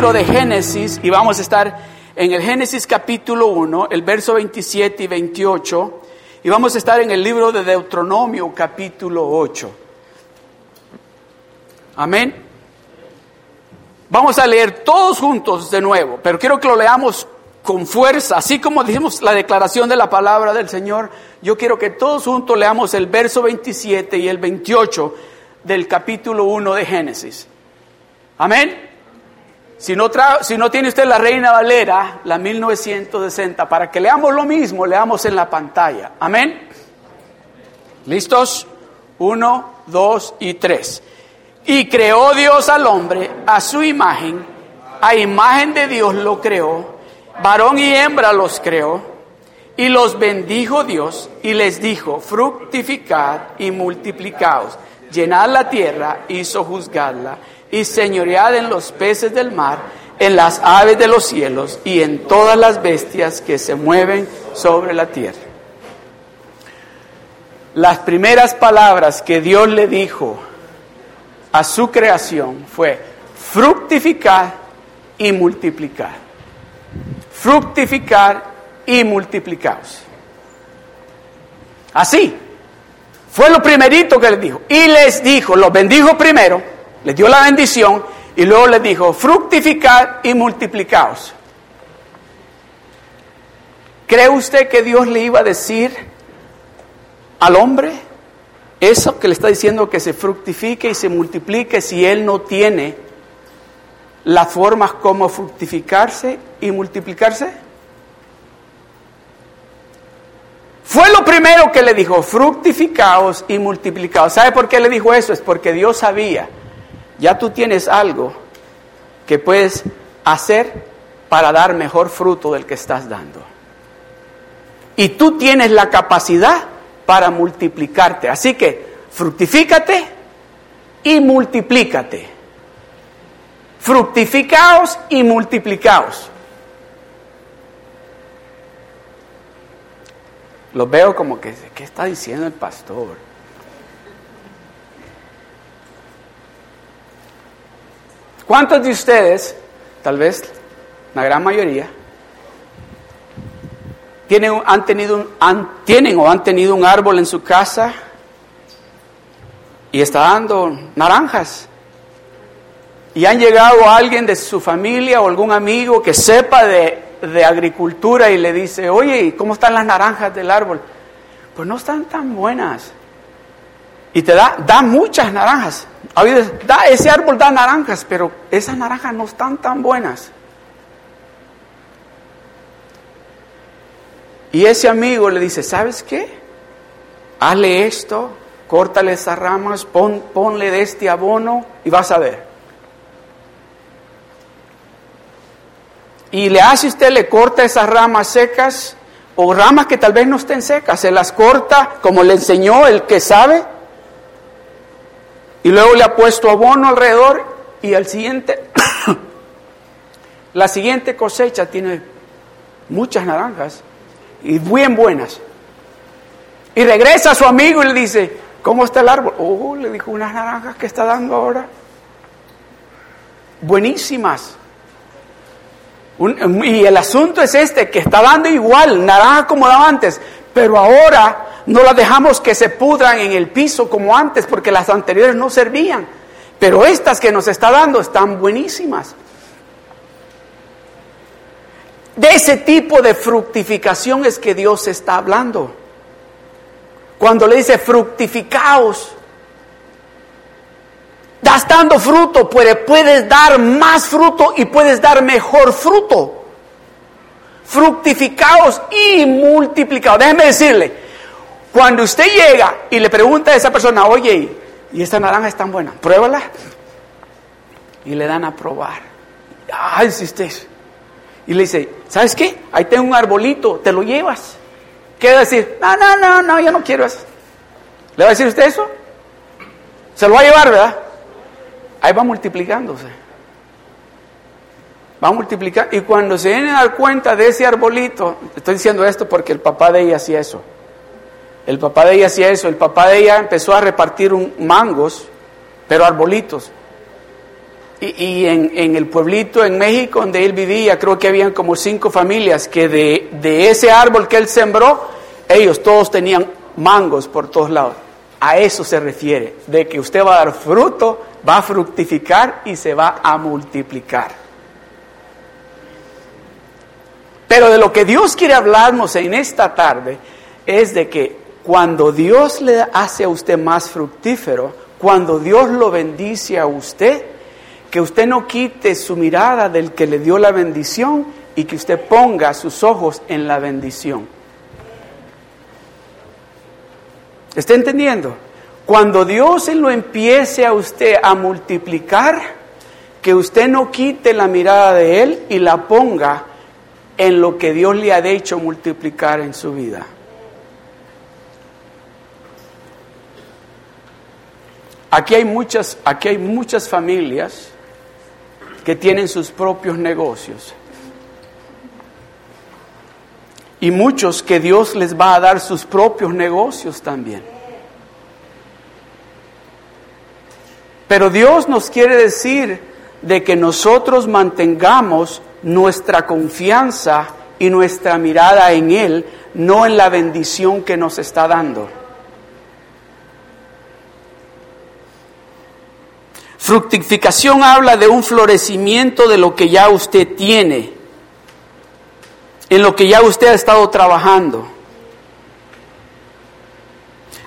libro de Génesis y vamos a estar en el Génesis capítulo 1, el verso 27 y 28, y vamos a estar en el libro de Deuteronomio capítulo 8. Amén. Vamos a leer todos juntos de nuevo, pero quiero que lo leamos con fuerza, así como dijimos la declaración de la palabra del Señor, yo quiero que todos juntos leamos el verso 27 y el 28 del capítulo 1 de Génesis. Amén. Si no, si no tiene usted la Reina Valera, la 1960, para que leamos lo mismo, leamos en la pantalla. Amén. ¿Listos? Uno, dos y tres. Y creó Dios al hombre a su imagen, a imagen de Dios lo creó, varón y hembra los creó, y los bendijo Dios y les dijo, fructificad y multiplicaos, llenad la tierra y sojuzgadla y señoread en los peces del mar, en las aves de los cielos y en todas las bestias que se mueven sobre la tierra. Las primeras palabras que Dios le dijo a su creación fue fructificar y multiplicar. Fructificar y multiplicaos. Así. Fue lo primerito que les dijo. Y les dijo, los bendijo primero le dio la bendición y luego le dijo, fructificad y multiplicaos. ¿Cree usted que Dios le iba a decir al hombre eso que le está diciendo que se fructifique y se multiplique si él no tiene las formas como fructificarse y multiplicarse? Fue lo primero que le dijo, fructificaos y multiplicaos. ¿Sabe por qué le dijo eso? Es porque Dios sabía ya tú tienes algo que puedes hacer para dar mejor fruto del que estás dando. Y tú tienes la capacidad para multiplicarte. Así que fructifícate y multiplícate. Fructificaos y multiplicaos. Los veo como que, ¿qué está diciendo el pastor? ¿Cuántos de ustedes, tal vez la gran mayoría, tienen, han tenido tienen o han tenido un árbol en su casa y está dando naranjas? Y han llegado alguien de su familia o algún amigo que sepa de, de agricultura y le dice, oye, ¿cómo están las naranjas del árbol? Pues no están tan buenas. Y te da, da muchas naranjas. Da, ese árbol da naranjas, pero esas naranjas no están tan buenas. Y ese amigo le dice, ¿sabes qué? Hazle esto, córtale esas ramas, pon, ponle de este abono y vas a ver. Y le hace usted, le corta esas ramas secas o ramas que tal vez no estén secas, se las corta como le enseñó el que sabe y luego le ha puesto abono alrededor y al siguiente, la siguiente cosecha tiene muchas naranjas y bien buenas. Y regresa a su amigo y le dice, ¿cómo está el árbol? Oh, le dijo, unas naranjas que está dando ahora. Buenísimas. y el asunto es este, que está dando igual, naranja como daba antes, pero ahora no las dejamos que se pudran en el piso como antes porque las anteriores no servían. Pero estas que nos está dando están buenísimas. De ese tipo de fructificación es que Dios está hablando. Cuando le dice fructificaos, das fruto, puedes dar más fruto y puedes dar mejor fruto. Fructificaos y multiplicaos. Déjeme decirle, cuando usted llega y le pregunta a esa persona, oye, ¿y esta naranja es tan buena? Pruébala. Y le dan a probar. Ay, hiciste Y le dice, ¿sabes qué? Ahí tengo un arbolito, te lo llevas. ¿Qué va a decir? No, no, no, no, yo no quiero eso. ¿Le va a decir usted eso? Se lo va a llevar, ¿verdad? Ahí va multiplicándose. Va a multiplicar. Y cuando se viene a dar cuenta de ese arbolito, estoy diciendo esto porque el papá de ella hacía eso. El papá de ella hacía eso. El papá de ella empezó a repartir un, mangos, pero arbolitos. Y, en, el pueblito en México donde él vivía, creo que habían como cinco familias que de, de ese árbol que él sembró, ellos todos tenían mangos por todos lados. A eso se refiere, de que usted va a dar fruto, va a fructificar y se va a multiplicar. Pero de lo que Dios quiere hablarnos en esta tarde es de que cuando Dios le hace a usted más fructífero, cuando Dios lo bendice a usted, que usted no quite su mirada del que le dio la bendición y que usted ponga sus ojos en la bendición. ¿Está entendiendo? Cuando Dios lo empiece a usted a multiplicar, que usted no quite la mirada de Él y la ponga en lo que Dios le ha hecho multiplicar en su vida. Aquí hay muchas, aquí hay muchas familias que tienen sus propios negocios. Y muchos que Dios les va a dar sus propios negocios también. Pero Dios nos quiere decir de que nosotros mantengamos nuestra confianza y nuestra mirada en Él, no en la bendición que nos está dando. Fructificación habla de un florecimiento de lo que ya usted tiene, en lo que ya usted ha estado trabajando.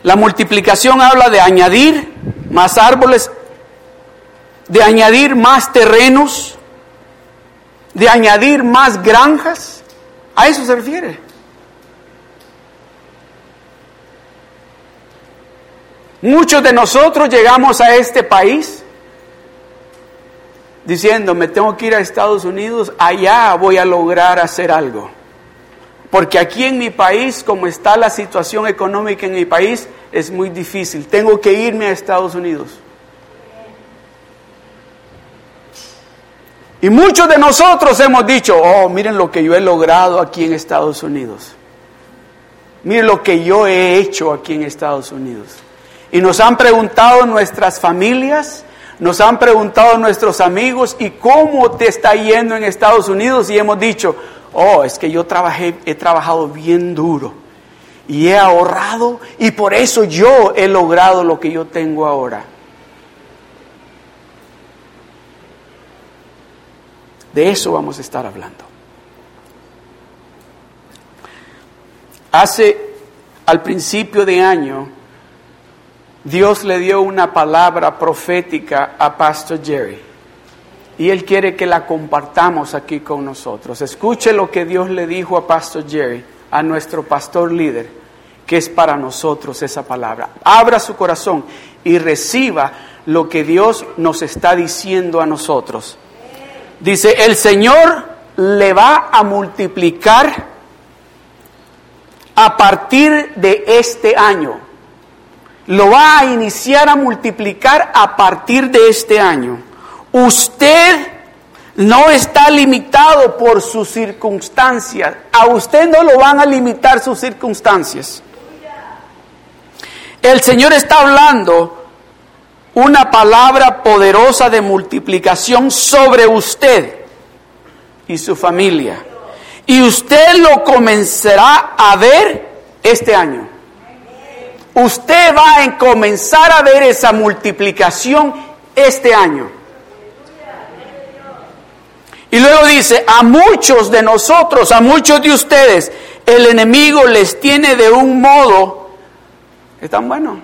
La multiplicación habla de añadir más árboles, de añadir más terrenos, de añadir más granjas. A eso se refiere. Muchos de nosotros llegamos a este país diciendo, me tengo que ir a Estados Unidos, allá voy a lograr hacer algo. Porque aquí en mi país, como está la situación económica en mi país, es muy difícil. Tengo que irme a Estados Unidos. Y muchos de nosotros hemos dicho, oh, miren lo que yo he logrado aquí en Estados Unidos. Miren lo que yo he hecho aquí en Estados Unidos. Y nos han preguntado nuestras familias, nos han preguntado nuestros amigos, ¿y cómo te está yendo en Estados Unidos? Y hemos dicho, oh, es que yo trabajé, he trabajado bien duro y he ahorrado y por eso yo he logrado lo que yo tengo ahora. De eso vamos a estar hablando. Hace, al principio de año, Dios le dio una palabra profética a Pastor Jerry. Y Él quiere que la compartamos aquí con nosotros. Escuche lo que Dios le dijo a Pastor Jerry, a nuestro pastor líder, que es para nosotros esa palabra. Abra su corazón y reciba lo que Dios nos está diciendo a nosotros. Dice, el Señor le va a multiplicar a partir de este año. Lo va a iniciar a multiplicar a partir de este año. Usted no está limitado por sus circunstancias. A usted no lo van a limitar sus circunstancias. El Señor está hablando una palabra poderosa de multiplicación sobre usted y su familia. Y usted lo comenzará a ver este año. Usted va a comenzar a ver esa multiplicación este año. Y luego dice, a muchos de nosotros, a muchos de ustedes, el enemigo les tiene de un modo, es tan bueno,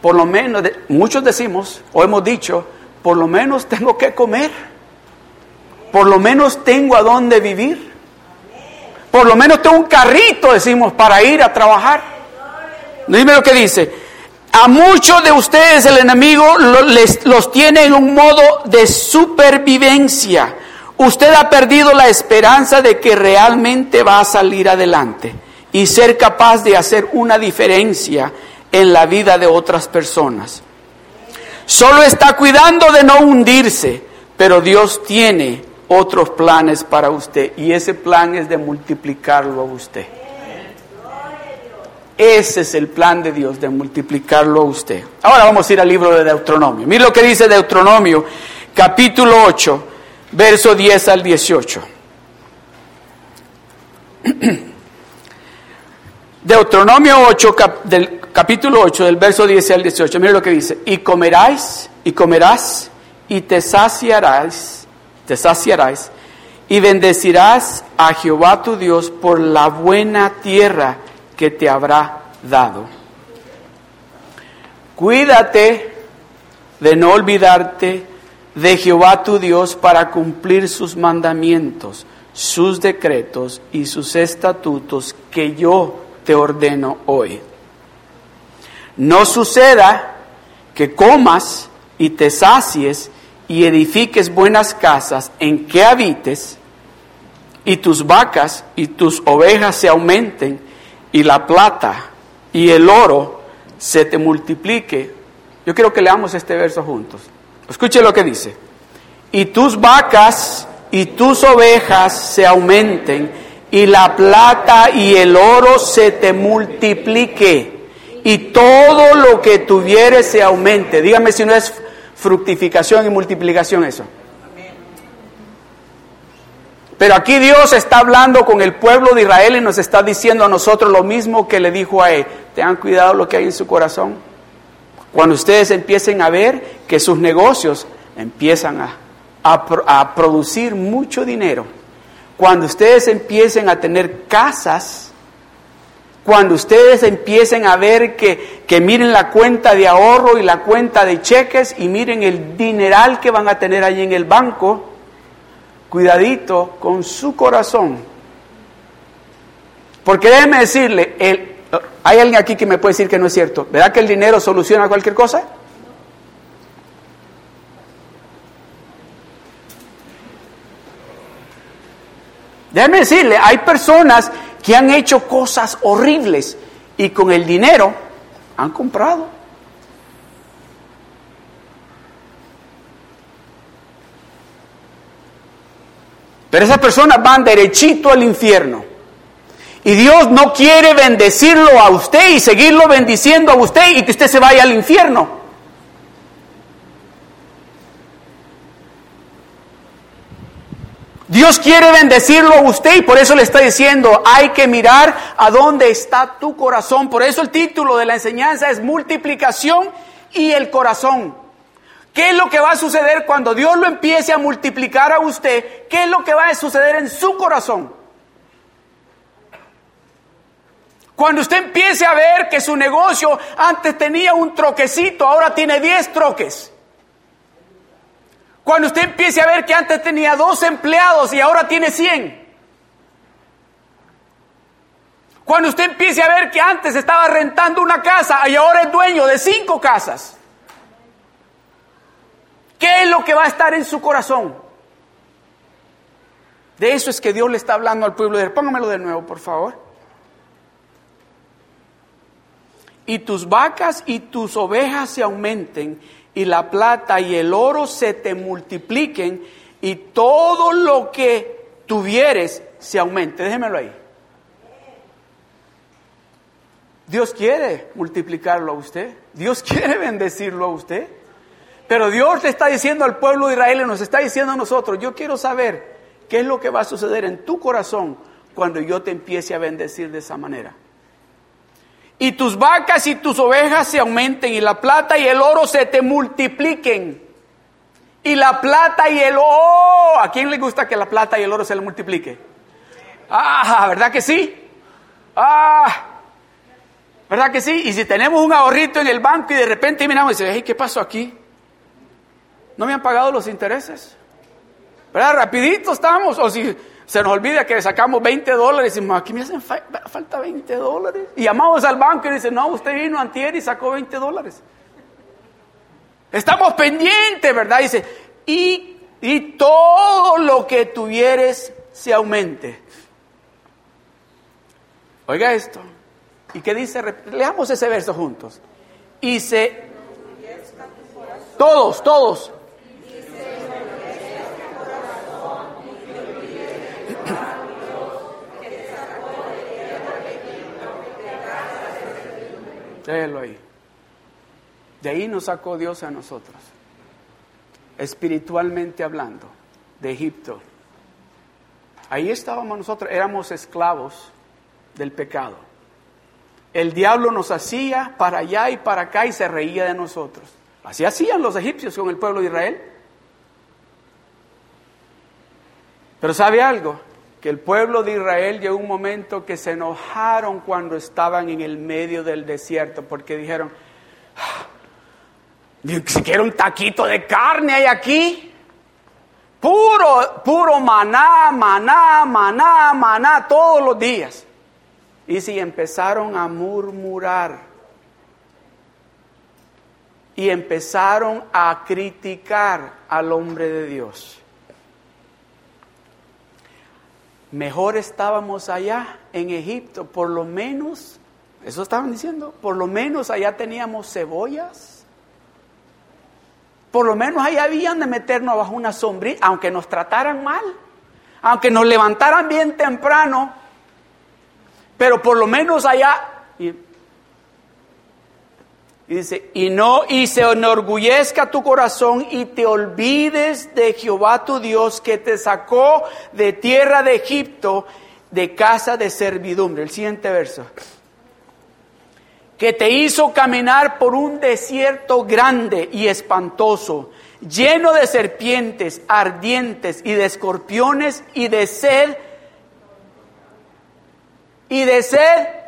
por lo menos, muchos decimos o hemos dicho, por lo menos tengo que comer, por lo menos tengo a dónde vivir, por lo menos tengo un carrito, decimos, para ir a trabajar. Dime lo que dice. A muchos de ustedes el enemigo les, los tiene en un modo de supervivencia. Usted ha perdido la esperanza de que realmente va a salir adelante y ser capaz de hacer una diferencia en la vida de otras personas. Solo está cuidando de no hundirse, pero Dios tiene otros planes para usted y ese plan es de multiplicarlo a usted. Ese es el plan de Dios, de multiplicarlo a usted. Ahora vamos a ir al libro de Deuteronomio. Mira lo que dice Deuteronomio, capítulo 8, verso 10 al 18. Deuteronomio 8, del capítulo 8, del verso 10 al 18. Mire lo que dice. Y comerás, y comerás, y te saciarás, te saciarás, y bendecirás a Jehová tu Dios por la buena tierra que te habrá dado. Cuídate de no olvidarte de Jehová tu Dios para cumplir sus mandamientos, sus decretos y sus estatutos que yo te ordeno hoy. No suceda que comas y te sacies y edifiques buenas casas en que habites, y tus vacas y tus ovejas se aumenten, y la plata y el oro se te multiplique. Yo quiero que leamos este verso juntos. Escuche lo que dice. Y tus vacas y tus ovejas se aumenten, y la plata y el oro se te multiplique, y todo lo que tuvieres se aumente. Dígame si no es fructificación y multiplicación eso. Pero aquí Dios está hablando con el pueblo de Israel y nos está diciendo a nosotros lo mismo que le dijo a él. Tengan cuidado lo que hay en su corazón. Cuando ustedes empiecen a ver que sus negocios empiezan a, producir mucho dinero, cuando ustedes empiecen a tener casas, cuando ustedes empiecen a ver que, que, miren la cuenta de ahorro y la cuenta de cheques y miren el dineral que van a tener allí en el banco, cuidadito con su corazón. Porque déjeme decirle, ¿hay alguien aquí que me puede decir que no es cierto? ¿Verdad que el dinero soluciona cualquier cosa? Déjeme decirle, hay personas que han hecho cosas horribles y con el dinero han comprado. Pero esas personas van derechito al infierno. Y Dios no quiere bendecirlo a usted y seguirlo bendiciendo a usted y que usted se vaya al infierno. Dios quiere bendecirlo a usted y por eso le está diciendo, hay que mirar a dónde está tu corazón. Por eso el título de la enseñanza es multiplicación y el corazón. ¿Qué es lo que va a suceder cuando Dios lo empiece a multiplicar a usted? ¿Qué es lo que va a suceder en su corazón? Cuando usted empiece a ver que su negocio antes tenía un troquecito, ahora tiene 10 troques. Cuando usted empiece a ver que antes tenía dos empleados y ahora tiene 100. Cuando usted empiece a ver que antes estaba rentando una casa y ahora es dueño de cinco casas. ¿Qué es lo que va a estar en su corazón? De eso es que Dios le está hablando al pueblo de Póngamelo de nuevo, por favor. Y tus vacas y tus ovejas se aumenten y la plata y el oro se te multipliquen y todo lo que tuvieres se aumente. Déjemelo ahí. Dios quiere multiplicarlo a usted. Dios quiere bendecirlo a usted. Pero Dios le está diciendo al pueblo de Israel y nos está diciendo a nosotros, yo quiero saber qué es lo que va a suceder en tu corazón cuando yo te empiece a bendecir de esa manera y tus vacas y tus ovejas se aumenten y la plata y el oro se te multipliquen. Y la plata y el oro, ¿a quién le gusta que la plata y el oro se le multiplique? Ah, ¿verdad que sí? Ah, ¿verdad que sí? Y si tenemos un ahorrito en el banco y de repente miramos y decimos, ¿qué pasó aquí? ¿No me han pagado los intereses? ¿Verdad? Rapidito estamos. O si se nos olvida que sacamos 20 dólares y decimos, aquí me hacen falta 20 dólares. Y llamamos al banco y dice, no, usted vino antier y sacó 20 dólares. Estamos pendientes, ¿verdad? Dice, y, y todo lo que tuvieres se aumente. Oiga esto. ¿Y qué dice? Leamos ese verso juntos. Y se... Todos, todos. Déjelo ahí. De ahí nos sacó Dios a nosotros. espiritualmente hablando, de Egipto. Ahí estábamos nosotros, éramos esclavos del pecado. El diablo nos hacía para allá y para acá y se reía de nosotros. Así hacían los egipcios con el pueblo de Israel. Pero ¿sabe algo? Que el pueblo de Israel llegó un momento que se enojaron cuando estaban en el medio del desierto, porque dijeron, ah, si quiere un taquito de carne hay aquí. Puro, puro maná, maná, maná, maná todos los días. Y si empezaron a murmurar y empezaron a criticar al hombre de Dios. Mejor estábamos allá en Egipto, por lo menos, eso estaban diciendo, por lo menos allá teníamos cebollas. Por lo menos allá habían de meternos bajo una sombrilla, aunque nos trataran mal, aunque nos levantaran bien temprano, pero por lo menos allá. Y, dice, y no, y se enorgullezca tu corazón y te olvides de Jehová tu Dios que te sacó de tierra de Egipto, de casa de servidumbre. El siguiente verso. Que te hizo caminar por un desierto grande y espantoso, lleno de serpientes ardientes y de escorpiones y de sed y de sed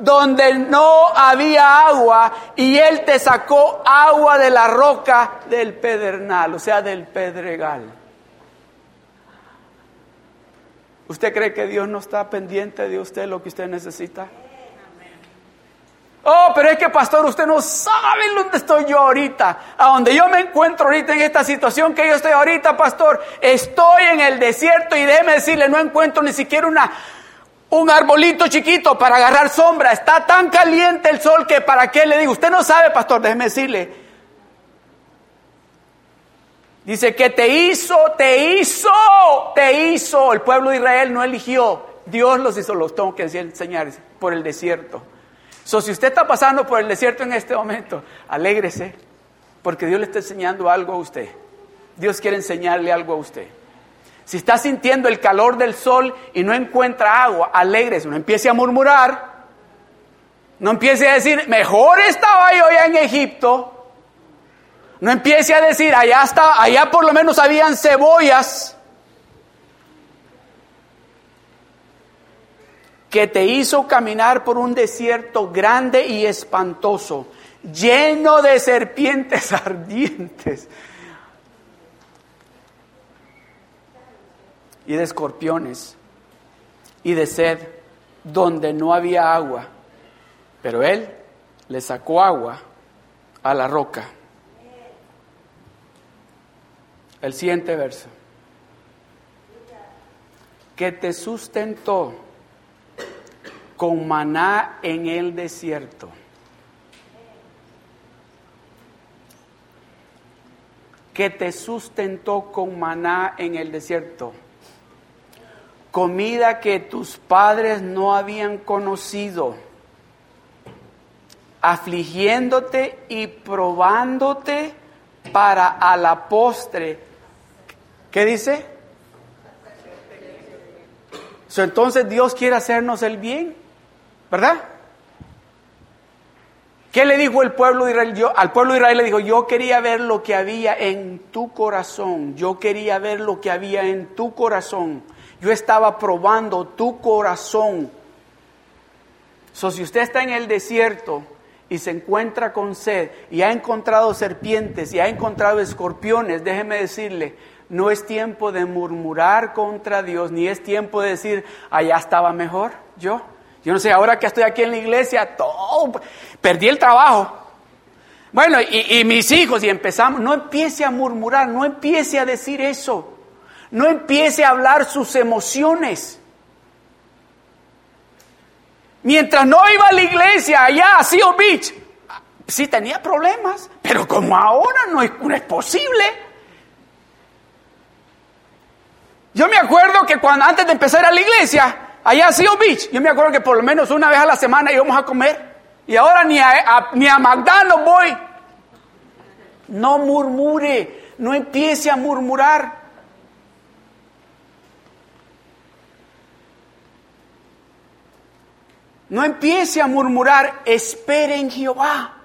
donde no había agua y él te sacó agua de la roca del pedernal, o sea, del pedregal. ¿Usted cree que Dios no está pendiente de usted lo que usted necesita? Oh, pero es que pastor, usted no sabe dónde estoy yo ahorita, a donde yo me encuentro ahorita en esta situación que yo estoy ahorita, pastor. Estoy en el desierto y déjeme decirle, no encuentro ni siquiera una un arbolito chiquito para agarrar sombra. Está tan caliente el sol que para qué le digo. Usted no sabe, pastor, déjeme decirle. Dice que te hizo, te hizo, te hizo. El pueblo de Israel no eligió. Dios los hizo, los tengo que enseñar por el desierto. So, si usted está pasando por el desierto en este momento, alégrese, porque Dios le está enseñando algo a usted. Dios quiere enseñarle algo a usted. Si está sintiendo el calor del sol y no encuentra agua, alégrese, no empiece a murmurar. No empiece a decir, mejor estaba yo ya en Egipto. No empiece a decir, allá está, allá por lo menos habían cebollas. Que te hizo caminar por un desierto grande y espantoso, lleno de serpientes ardientes. Y de escorpiones y de sed donde no había agua. Pero él le sacó agua a la roca. El siguiente verso. Que te sustentó con maná en el desierto. Que te sustentó con maná en el desierto comida que tus padres no habían conocido, afligiéndote y probándote para a la postre. ¿Qué dice? entonces Dios quiere hacernos el bien, ¿verdad? ¿Qué le dijo el pueblo de Israel? Yo, al pueblo de Israel le dijo, yo quería ver lo que había en tu corazón, yo quería ver lo que había en tu corazón. Yo estaba probando tu corazón. So, si usted está en el desierto y se encuentra con sed y ha encontrado serpientes y ha encontrado escorpiones, déjeme decirle, no es tiempo de murmurar contra Dios, ni es tiempo de decir, allá estaba mejor yo. Yo no sé, ahora que estoy aquí en la iglesia, perdí el trabajo. Bueno, y mis hijos, y empezamos, no empiece a murmurar, no empiece a decir eso. No empiece a hablar sus emociones. Mientras no iba a la iglesia allá a Seal Beach, sí tenía problemas, pero como ahora no es, posible. Yo me acuerdo que cuando antes de empezar a la iglesia, allá a Seal Beach, yo me acuerdo que por lo menos una vez a la semana íbamos a comer. Y ahora ni a, ni a McDonald's voy. No murmure, no empiece a murmurar. No empiece a murmurar, espere en Jehová.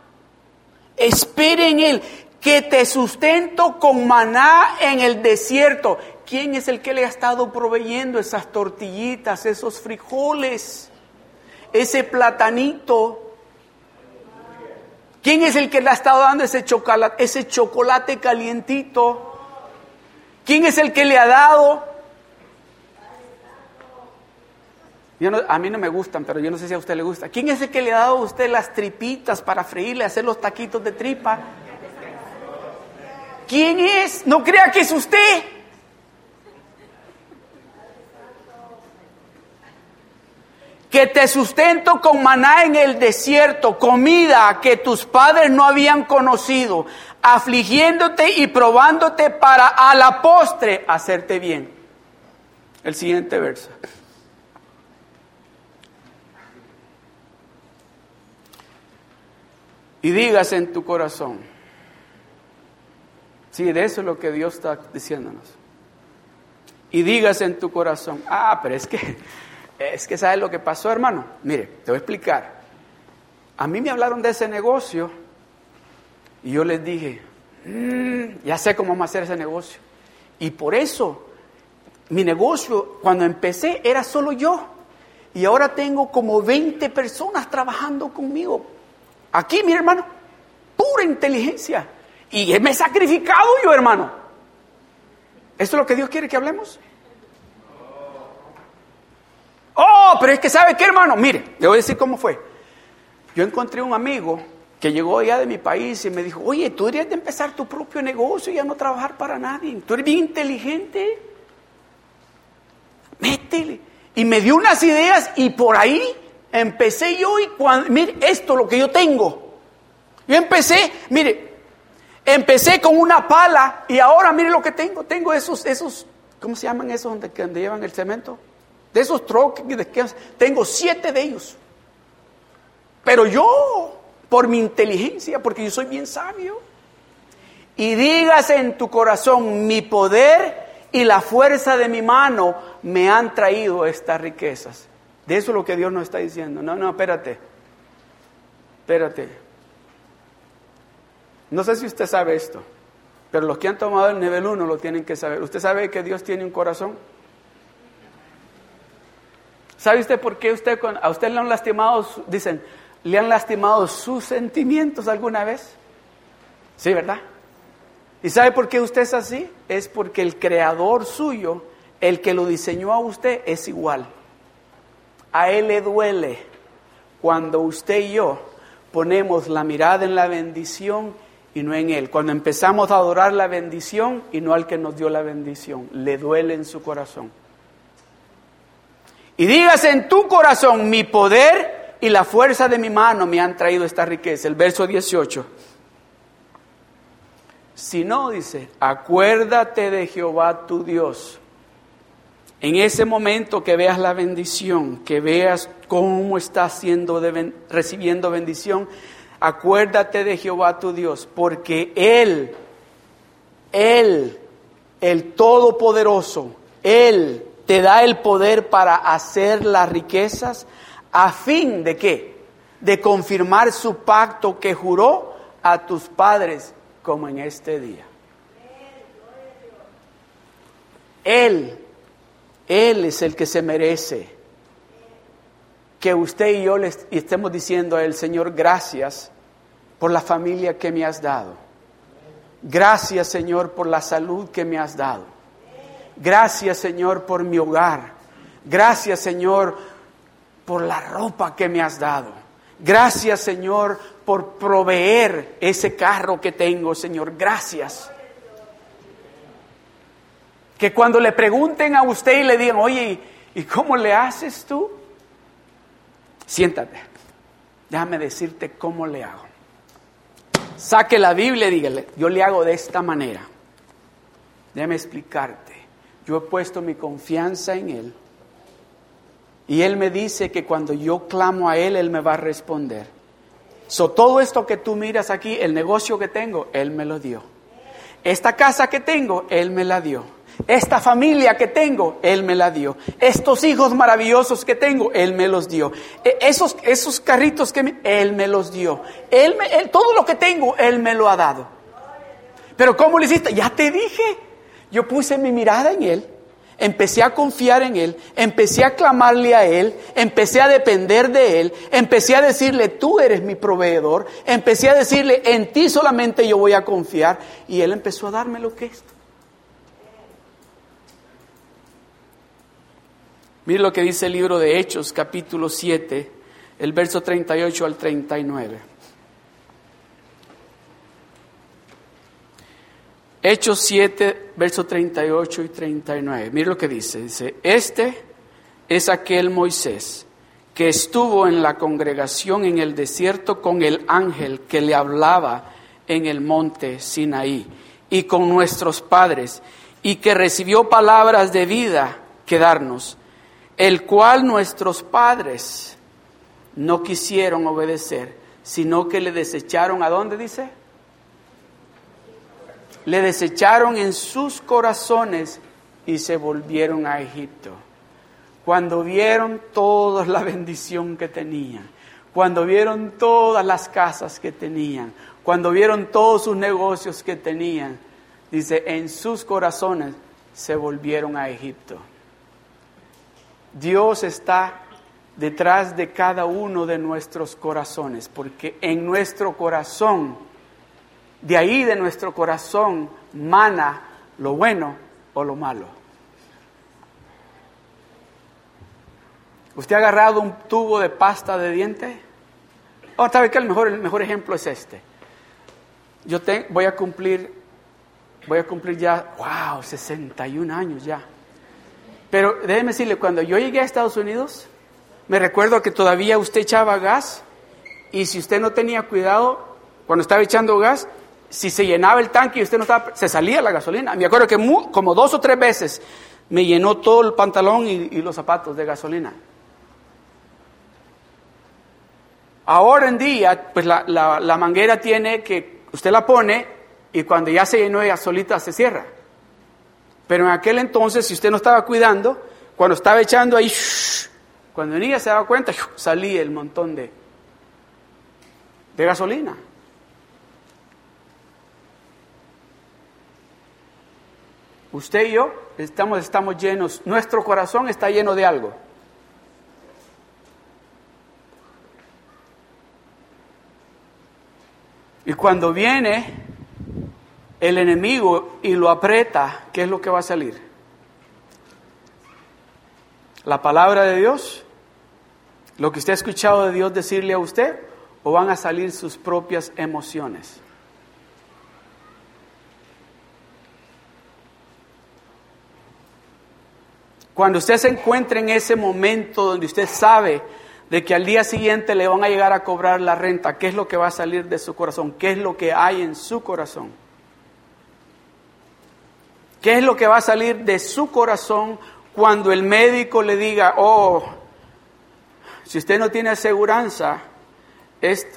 Espere en Él, que te sustento con maná en el desierto. ¿Quién es el que le ha estado proveyendo esas tortillitas, esos frijoles, ese platanito? ¿Quién es el que le ha estado dando ese chocolate, ese chocolate calientito? ¿Quién es el que le ha dado a mí no me gustan, pero yo no sé si a usted le gusta. ¿Quién es el que le ha dado a usted las tripitas para freírle, hacer los taquitos de tripa? ¿Quién es? No crea que es usted. Que te sustento con maná en el desierto, comida que tus padres no habían conocido, afligiéndote y probándote para a la postre hacerte bien. El siguiente verso. Y digas en tu corazón. Sí, de eso es lo que Dios está diciéndonos. Y digas en tu corazón, ah, pero es que, es que sabes lo que pasó, hermano. Mire, te voy a explicar. A mí me hablaron de ese negocio y yo les dije, mm, ya sé cómo vamos a hacer ese negocio. Y por eso, mi negocio, cuando empecé, era solo yo. Y ahora tengo como 20 personas trabajando conmigo Aquí, mi hermano, pura inteligencia. Y me he sacrificado yo, hermano. ¿Esto es lo que Dios quiere que hablemos? Oh, pero es que sabe qué, hermano. Mire, le voy a decir cómo fue. Yo encontré un amigo que llegó allá de mi país y me dijo, oye, tú deberías de empezar tu propio negocio y ya no trabajar para nadie. Tú eres bien inteligente. Métele. Y me dio unas ideas y por ahí empecé yo y cuando, mire, esto es lo que yo tengo. Yo empecé, mire, empecé con una pala y ahora mire lo que tengo. Tengo esos, esos, ¿cómo se llaman esos donde, donde llevan el cemento? De esos troques, tengo siete de ellos. Pero yo, por mi inteligencia, porque yo soy bien sabio, y digas en tu corazón, mi poder y la fuerza de mi mano me han traído estas riquezas. De eso es lo que Dios nos está diciendo. No, no, espérate. Espérate. No sé si usted sabe esto, pero los que han tomado el nivel 1 lo tienen que saber. ¿Usted sabe que Dios tiene un corazón? ¿Sabe usted por qué usted, a usted le han lastimado, dicen, le han lastimado sus sentimientos alguna vez? Sí, ¿verdad? ¿Y sabe por qué usted es así? Es porque el creador suyo, el que lo diseñó a usted, es igual. A Él le duele cuando usted y yo ponemos la mirada en la bendición y no en Él. Cuando empezamos a adorar la bendición y no al que nos dio la bendición. Le duele en su corazón. Y digas en tu corazón, mi poder y la fuerza de mi mano me han traído esta riqueza. El verso 18. Si no, dice, acuérdate de Jehová tu Dios en ese momento que veas la bendición, que veas cómo estás siendo recibiendo bendición, acuérdate de Jehová tu Dios, porque Él, Él, el Todopoderoso, Él te da el poder para hacer las riquezas a fin de qué? De confirmar su pacto que juró a tus padres como en este día. Él él es el que se merece que usted y yo le estemos diciendo a Él, Señor, gracias por la familia que me has dado. Gracias, Señor, por la salud que me has dado. Gracias, Señor, por mi hogar. Gracias, Señor, por la ropa que me has dado. Gracias, Señor, por proveer ese carro que tengo, Señor. Gracias. Que cuando le pregunten a usted y le digan, oye, ¿y cómo le haces tú? Siéntate, déjame decirte cómo le hago. Saque la Biblia y dígale, yo le hago de esta manera. Déjame explicarte. Yo he puesto mi confianza en Él. Y Él me dice que cuando yo clamo a Él, Él me va a responder. So, todo esto que tú miras aquí, el negocio que tengo, Él me lo dio. Esta casa que tengo, Él me la dio. Esta familia que tengo, Él me la dio. Estos hijos maravillosos que tengo, Él me los dio. E, esos, esos carritos que Él me los dio. Él, me, él todo lo que tengo, Él me lo ha dado. Pero ¿cómo le hiciste? Ya te dije. Yo puse mi mirada en Él. Empecé a confiar en Él, empecé a clamarle a Él, empecé a depender de Él, empecé a decirle, tú eres mi proveedor, empecé a decirle, en ti solamente yo voy a confiar, y Él empezó a darme lo que es. Mire lo que dice el libro de Hechos, capítulo 7, el verso 38 al 39. Hechos 7, verso 38 y 39. Mire lo que dice. Dice, este es aquel Moisés que estuvo en la congregación en el desierto con el ángel que le hablaba en el monte Sinaí y con nuestros padres y que recibió palabras de vida que darnos, el cual nuestros padres no quisieron obedecer, sino que le desecharon. ¿A dónde dice? le desecharon en sus corazones y se volvieron a Egipto. Cuando vieron toda la bendición que tenían, cuando vieron todas las casas que tenían, cuando vieron todos sus negocios que tenían, dice, en sus corazones se volvieron a Egipto. Dios está detrás de cada uno de nuestros corazones, porque en nuestro corazón de ahí de nuestro corazón mana lo bueno o lo malo. ¿Usted ha agarrado un tubo de pasta de diente? Oh, ¿sabe que el mejor, el mejor ejemplo es este? Yo voy a cumplir, voy a cumplir ya, wow, 61 años ya. Pero déjeme decirle, cuando yo llegué a Estados Unidos, me recuerdo que todavía usted echaba gas y si usted no tenía cuidado, cuando estaba echando gas, si se llenaba el tanque y usted no estaba, se salía la gasolina. Me acuerdo que como dos o tres veces me llenó todo el pantalón y, los zapatos de gasolina. Ahora en día, pues la, la, manguera tiene que, usted la pone y cuando ya se llenó ella solita se cierra. Pero en aquel entonces, si usted no estaba cuidando, cuando estaba echando ahí, cuando ella se daba cuenta, salía el montón de, de gasolina. Usted y yo estamos, estamos llenos, nuestro corazón está lleno de algo. Y cuando viene el enemigo y lo aprieta, ¿qué es lo que va a salir? ¿La palabra de Dios? ¿Lo que usted ha escuchado de Dios decirle a usted? ¿O van a salir sus propias emociones? Cuando usted se encuentre en ese momento donde usted sabe de que al día siguiente le van a llegar a cobrar la renta, ¿qué es lo que va a salir de su corazón? ¿Qué es lo que hay en su corazón? ¿Qué es lo que va a salir de su corazón cuando el médico le diga, oh, si usted no tiene aseguranza,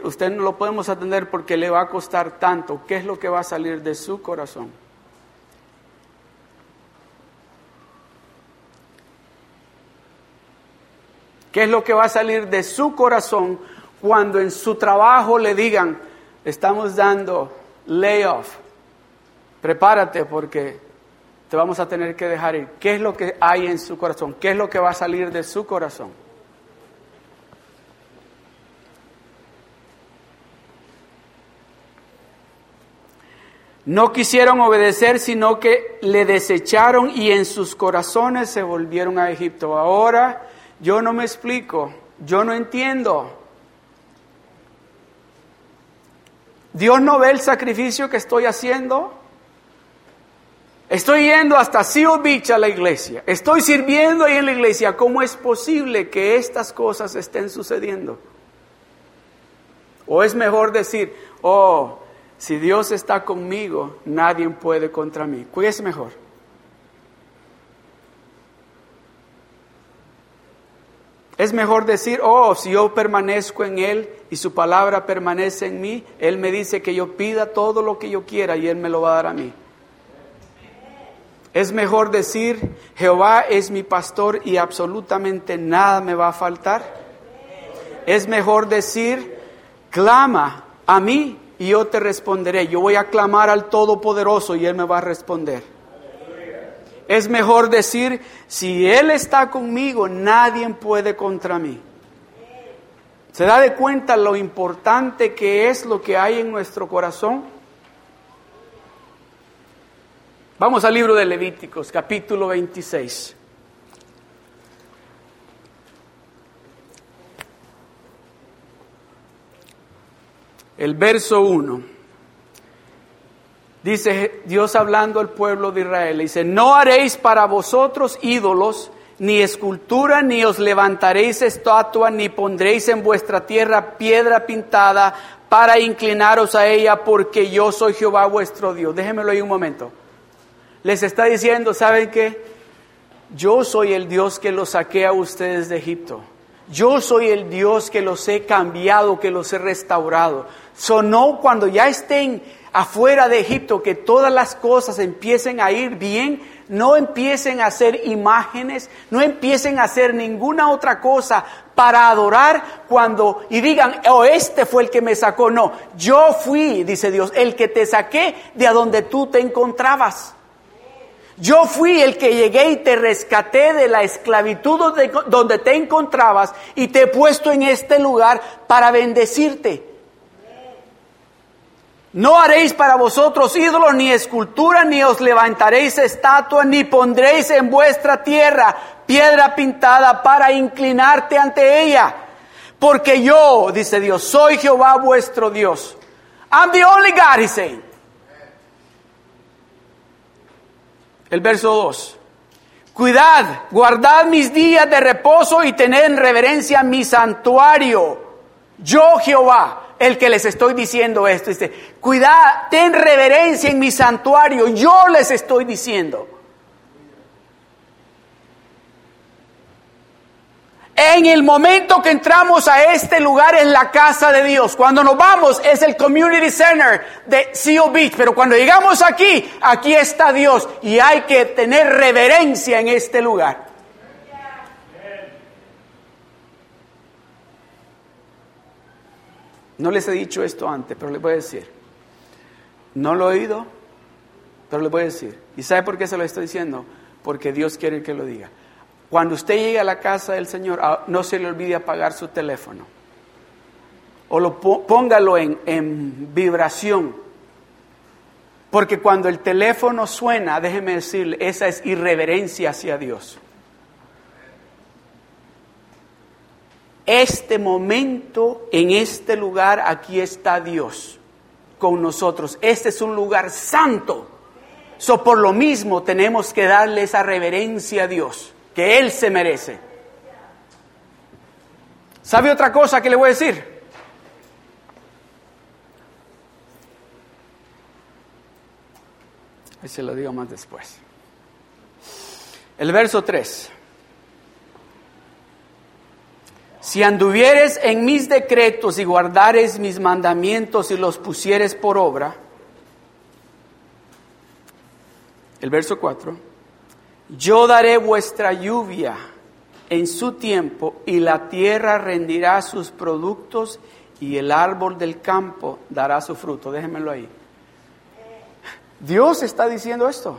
usted no lo podemos atender porque le va a costar tanto? ¿Qué es lo que va a salir de su corazón? ¿Qué es lo que va a salir de su corazón cuando en su trabajo le digan, estamos dando layoff? Prepárate porque te vamos a tener que dejar ir. ¿Qué es lo que hay en su corazón? ¿Qué es lo que va a salir de su corazón? No quisieron obedecer, sino que le desecharon y en sus corazones se volvieron a Egipto. Ahora yo no me explico, yo no entiendo. Dios no ve el sacrificio que estoy haciendo. Estoy yendo hasta Seal Beach a la iglesia. Estoy sirviendo ahí en la iglesia. ¿Cómo es posible que estas cosas estén sucediendo? O es mejor decir, oh, si Dios está conmigo, nadie puede contra mí. ¿Cuál es mejor? Es mejor decir, oh, si yo permanezco en Él y su palabra permanece en mí, Él me dice que yo pida todo lo que yo quiera y Él me lo va a dar a mí. Es mejor decir, Jehová es mi pastor y absolutamente nada me va a faltar. Es mejor decir, clama a mí y yo te responderé. Yo voy a clamar al Todopoderoso y Él me va a responder. Es mejor decir, si Él está conmigo, nadie puede contra mí. ¿Se da de cuenta lo importante que es lo que hay en nuestro corazón? Vamos al libro de Levíticos, capítulo 26. El verso 1. Dice Dios hablando al pueblo de Israel, dice, no haréis para vosotros ídolos, ni escultura, ni os levantaréis estatua, ni pondréis en vuestra tierra piedra pintada para inclinaros a ella, porque yo soy Jehová vuestro Dios. Déjenmelo ahí un momento. Les está diciendo, ¿saben qué? Yo soy el Dios que los saqué a ustedes de Egipto. Yo soy el Dios que los he cambiado, que los he restaurado. Sonó cuando ya estén afuera de Egipto, que todas las cosas empiecen a ir bien, no empiecen a hacer imágenes, no empiecen a hacer ninguna otra cosa para adorar cuando y digan, oh, este fue el que me sacó. No, yo fui, dice Dios, el que te saqué de a donde tú te encontrabas. Yo fui el que llegué y te rescaté de la esclavitud donde te encontrabas y te he puesto en este lugar para bendecirte. No haréis para vosotros ídolos ni escultura, ni os levantaréis estatua, ni pondréis en vuestra tierra piedra pintada para inclinarte ante ella. Porque yo, dice Dios, soy Jehová vuestro Dios. I'm the only God, he's saying. El verso 2. Cuidad, guardad mis días de reposo y tened en reverencia mi santuario. Yo, Jehová, el que les estoy diciendo esto. Dice, cuidad, ten reverencia en mi santuario, yo les estoy diciendo. En el momento que entramos a este lugar es la casa de Dios. Cuando nos vamos es el Community Center de Seal Beach. Pero cuando llegamos aquí, aquí está Dios. Y hay que tener reverencia en este lugar. No les he dicho esto antes, pero les voy a decir. No lo he oído, pero les voy a decir. ¿Y sabe por qué se lo estoy diciendo? Porque Dios quiere que lo diga. Cuando usted llegue a la casa del Señor, ah, no se le olvide apagar su teléfono. O lo póngalo en, en vibración. Porque cuando el teléfono suena, déjeme decirle, esa es irreverencia hacia Dios. este momento, en este lugar, aquí está Dios con nosotros. Este es un lugar santo. So, por lo mismo tenemos que darle esa reverencia a Dios, que Él se merece. ¿Sabe otra cosa que le voy a decir? Ahí se lo digo más después. El verso 3. Si anduvieres en mis decretos y guardares mis mandamientos y los pusieres por obra, el verso 4, yo daré vuestra lluvia en su tiempo y la tierra rendirá sus productos y el árbol del campo dará su fruto. Déjenmelo ahí. Dios está diciendo esto.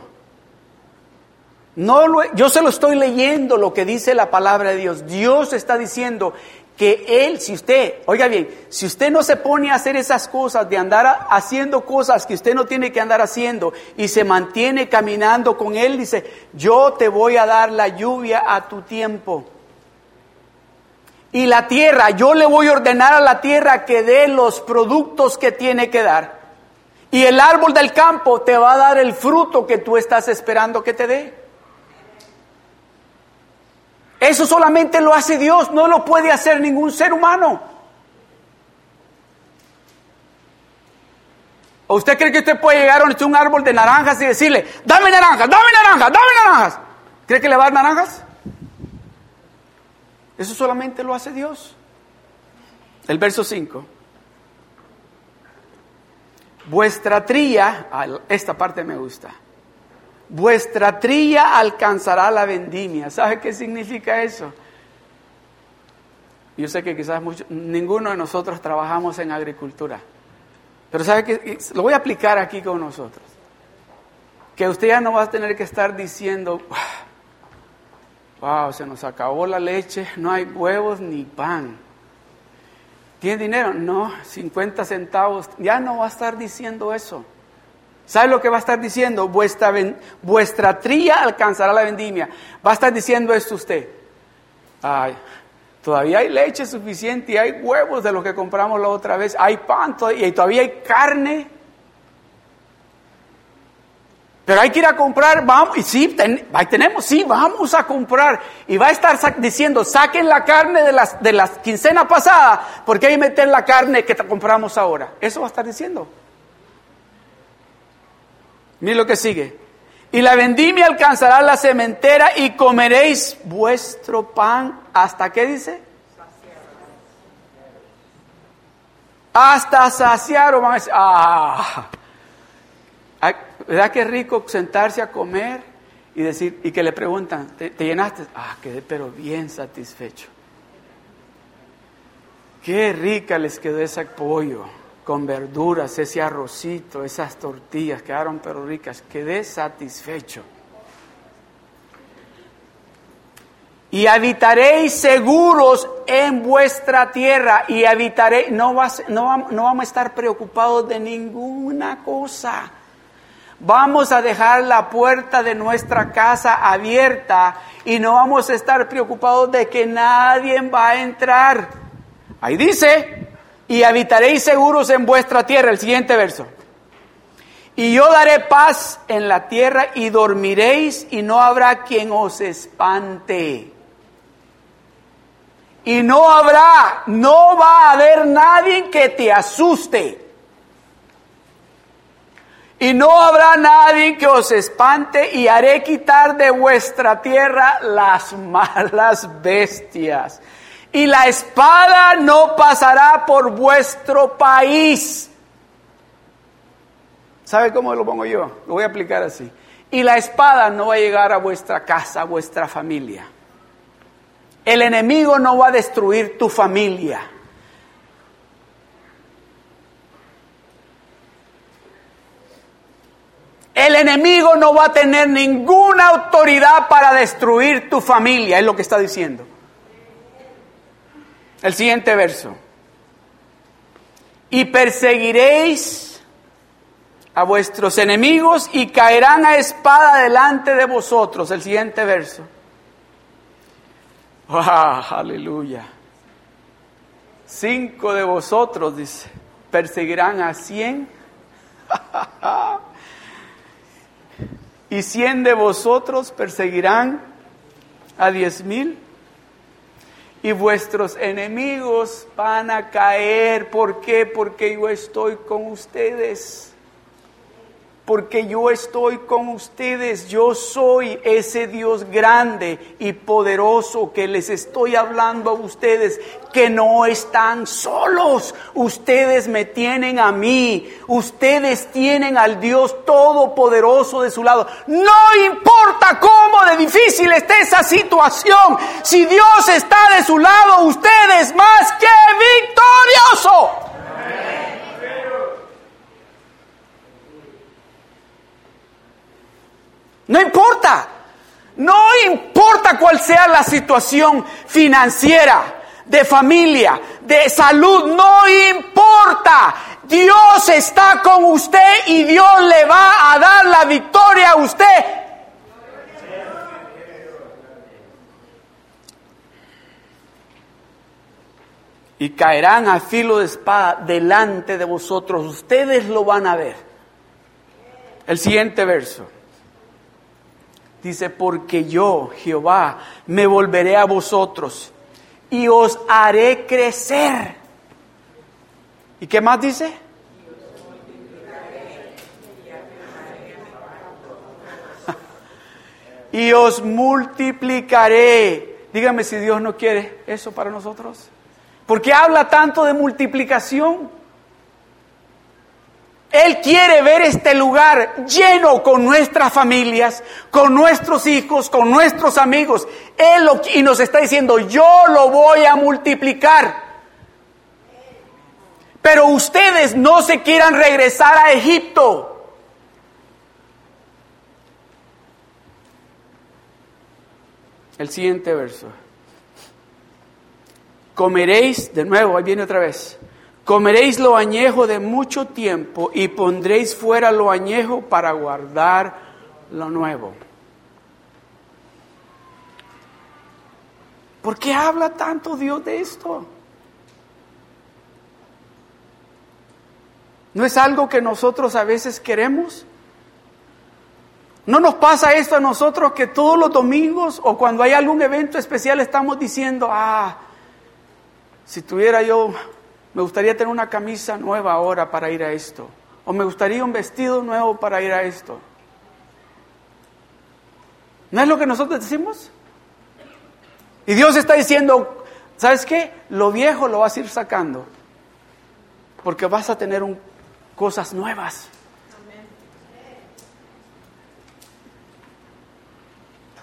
No yo se lo estoy leyendo lo que dice la palabra de Dios. Dios está diciendo que Él, si usted, oiga bien, si usted no se pone a hacer esas cosas, de andar haciendo cosas que usted no tiene que andar haciendo y se mantiene caminando con Él, dice, yo te voy a dar la lluvia a tu tiempo. Y la tierra, yo le voy a ordenar a la tierra que dé los productos que tiene que dar. Y el árbol del campo te va a dar el fruto que tú estás esperando que te dé. Eso solamente lo hace Dios, no lo puede hacer ningún ser humano. ¿O usted cree que usted puede llegar a un árbol de naranjas y decirle, dame naranjas, dame naranjas, dame naranjas? ¿Cree que le va a dar naranjas? Eso solamente lo hace Dios. El verso 5. Vuestra trilla, esta parte me gusta. Vuestra trilla alcanzará la vendimia. ¿Sabe qué significa eso? Yo sé que quizás ninguno de nosotros trabajamos en agricultura. Pero ¿sabe qué? Lo voy a aplicar aquí con nosotros. Que usted ya no va a tener que estar diciendo, wow, se nos acabó la leche, no hay huevos ni pan. ¿Tiene dinero? No, 50 centavos. Ya no va a estar diciendo eso. ¿Sabe lo que va a estar diciendo? Vuestra, vuestra trilla alcanzará la vendimia. Va a estar diciendo esto usted. Ay, todavía hay leche suficiente y hay huevos de lo que compramos la otra vez. Hay pan y todavía hay carne. Pero hay que ir a comprar, vamos, y sí, ahí tenemos, sí, vamos a comprar. Y va a estar diciendo, saquen la carne de las, de las quincena pasada, porque hay que meter la carne que compramos ahora. Eso va a estar diciendo. Mira lo que sigue. Y la vendimia alcanzará la cementera y comeréis vuestro pan. ¿Hasta qué dice? Hasta saciar o van ah, ¿verdad que rico sentarse a comer y decir, y que le preguntan, ¿te, te llenaste? Ah, quedé pero bien satisfecho. Qué rica les quedó ese pollo con verduras, ese arrocito, esas tortillas, quedaron pero ricas, quedé satisfecho. Y habitaréis seguros en vuestra tierra y habitaréis, no, no, no vamos a estar preocupados de ninguna cosa. Vamos a dejar la puerta de nuestra casa abierta y no vamos a estar preocupados de que nadie va a entrar. Ahí dice, y habitaréis seguros en vuestra tierra. El siguiente verso. Y yo daré paz en la tierra y dormiréis y no habrá quien os espante. Y no habrá, no va a haber nadie que te asuste. Y no habrá nadie que os espante y haré quitar de vuestra tierra las malas bestias y la espada no pasará por vuestro país. ¿Sabe cómo lo pongo yo? Lo voy a aplicar así. Y la espada no va a llegar a vuestra casa, a vuestra familia. El enemigo no va a destruir tu familia. El enemigo no va a tener ninguna autoridad para destruir tu familia, es lo que está diciendo. El siguiente verso. Y perseguiréis a vuestros enemigos y caerán a espada delante de vosotros. El siguiente verso. Ah, aleluya. Cinco de vosotros, dice, perseguirán a cien. y cien de vosotros perseguirán a diez mil y vuestros enemigos van a caer. ¿Por qué? Porque yo estoy con ustedes porque yo estoy con ustedes. Yo soy ese Dios grande y poderoso que les estoy hablando a ustedes, que no están solos. Ustedes me tienen a mí. Ustedes tienen al Dios todopoderoso de su lado. No importa cómo de difícil esté esa situación. Si Dios está de su lado, ustedes más que victorioso. No importa. No importa cuál sea la situación financiera, de familia, de salud, no importa. Dios está con usted y Dios le va a dar la victoria a usted. Y caerán a filo de espada delante de vosotros. Ustedes lo van a ver. El siguiente verso. Dice, porque yo, Jehová, me volveré a vosotros y os haré crecer. ¿Y qué más dice? y os multiplicaré Dígame si Dios no quiere eso para nosotros. ¿Por qué habla tanto de multiplicación? Él quiere ver este lugar lleno con nuestras familias, con nuestros hijos, con nuestros amigos. Él lo, y nos está diciendo, yo lo voy a multiplicar. Pero ustedes no se quieran regresar a Egipto. El siguiente verso. Comeréis, de nuevo, ahí viene otra vez. Comeréis lo añejo de mucho tiempo y pondréis fuera lo añejo para guardar lo nuevo. ¿Por qué habla tanto Dios de esto? ¿No es algo que nosotros a veces queremos? ¿No nos pasa esto a nosotros que todos los domingos o cuando hay algún evento especial estamos diciendo, ah, si tuviera yo, me gustaría tener una camisa nueva ahora para ir a esto, o me gustaría un vestido nuevo para ir a esto? ¿No es lo que nosotros decimos? Y Dios está diciendo, ¿sabes qué? Lo viejo lo vas a ir sacando, porque vas a tener cosas nuevas.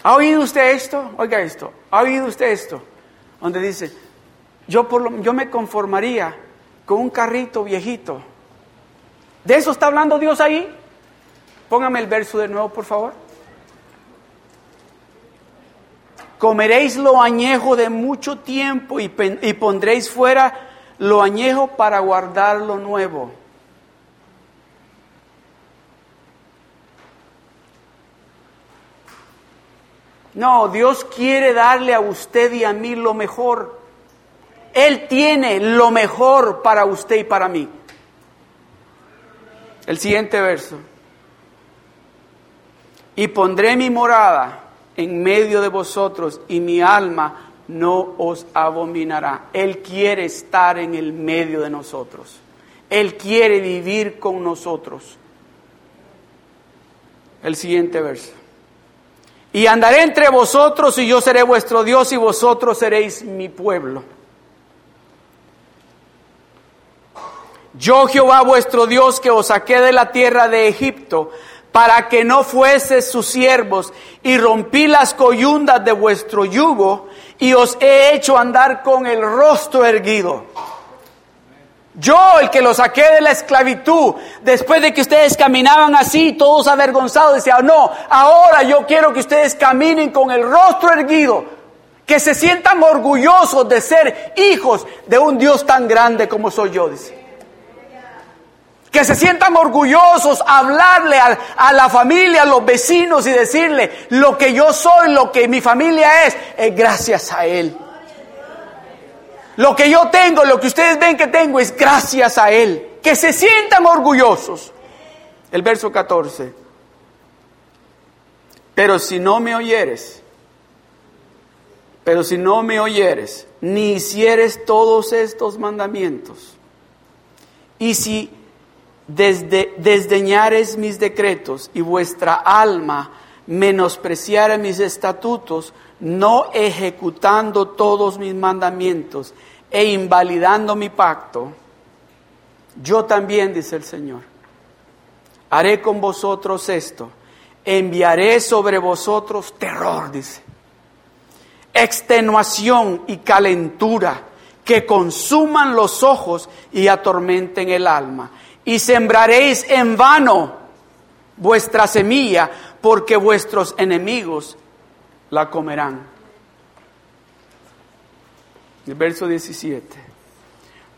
¿Ha oído usted esto? Oiga esto. ¿Ha oído usted esto? Donde dice, yo, por lo, yo me conformaría con un carrito viejito. ¿De eso está hablando Dios ahí? Póngame el verso de nuevo, por favor. Comeréis lo añejo de mucho tiempo y, y pondréis fuera lo añejo para guardar lo nuevo. No, Dios quiere darle a usted y a mí lo mejor. Él tiene lo mejor para usted y para mí. El siguiente verso. Y pondré mi morada en medio de vosotros y mi alma no os abominará. Él quiere estar en el medio de nosotros. Él quiere vivir con nosotros. El siguiente verso. Y andaré entre vosotros y yo seré vuestro Dios y vosotros seréis mi pueblo. Yo Jehová vuestro Dios que os saqué de la tierra de Egipto para que no fueses sus siervos y rompí las coyundas de vuestro yugo y os he hecho andar con el rostro erguido. Yo, el que lo saqué de la esclavitud, después de que ustedes caminaban así, todos avergonzados, decía, no, ahora yo quiero que ustedes caminen con el rostro erguido, que se sientan orgullosos de ser hijos de un Dios tan grande como soy yo, dice. Que se sientan orgullosos, hablarle a, la familia, a los vecinos y decirle, lo que yo soy, lo que mi familia es, es gracias a Él. Lo que yo tengo, lo que ustedes ven que tengo es gracias a Él. Que se sientan orgullosos. El verso 14. Pero si no me oyeres, pero si no me oyeres, ni hicieres todos estos mandamientos, y si desde, desdeñares mis decretos y vuestra alma menospreciare mis estatutos, no ejecutando todos mis mandamientos e invalidando mi pacto, yo también, dice el Señor, haré con vosotros esto, enviaré sobre vosotros terror, dice, extenuación y calentura que consuman los ojos y atormenten el alma. Y sembraréis en vano vuestra semilla, porque vuestros enemigos la comerán. El verso 17.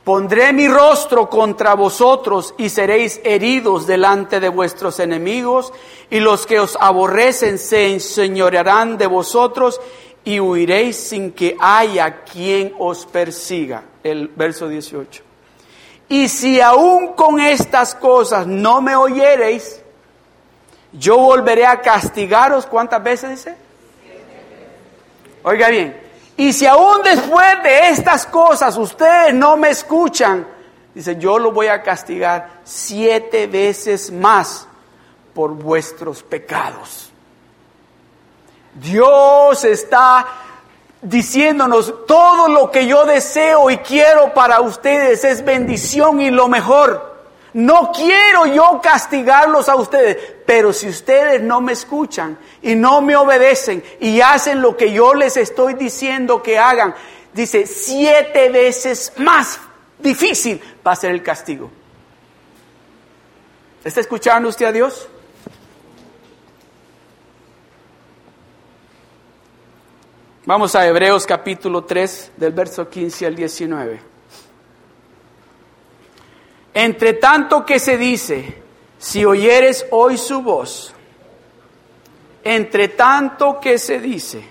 Pondré mi rostro contra vosotros y seréis heridos delante de vuestros enemigos y los que os aborrecen se enseñorearán de vosotros y huiréis sin que haya quien os persiga. El verso 18. Y si aún con estas cosas no me oyereis, yo volveré a castigaros. ¿Cuántas veces dice? Oiga bien, y si aún después de estas cosas ustedes no me escuchan, dice, yo lo voy a castigar siete veces más por vuestros pecados. Dios está diciéndonos, todo lo que yo deseo y quiero para ustedes es bendición y lo mejor. No quiero yo castigarlos a ustedes, pero si ustedes no me escuchan y no me obedecen y hacen lo que yo les estoy diciendo que hagan, dice, siete veces más difícil va a ser el castigo. ¿Está escuchando usted a Dios? Vamos a Hebreos capítulo 3 del verso 15 al 19. Entre tanto que se dice, si oyeres hoy su voz, entre tanto que se dice,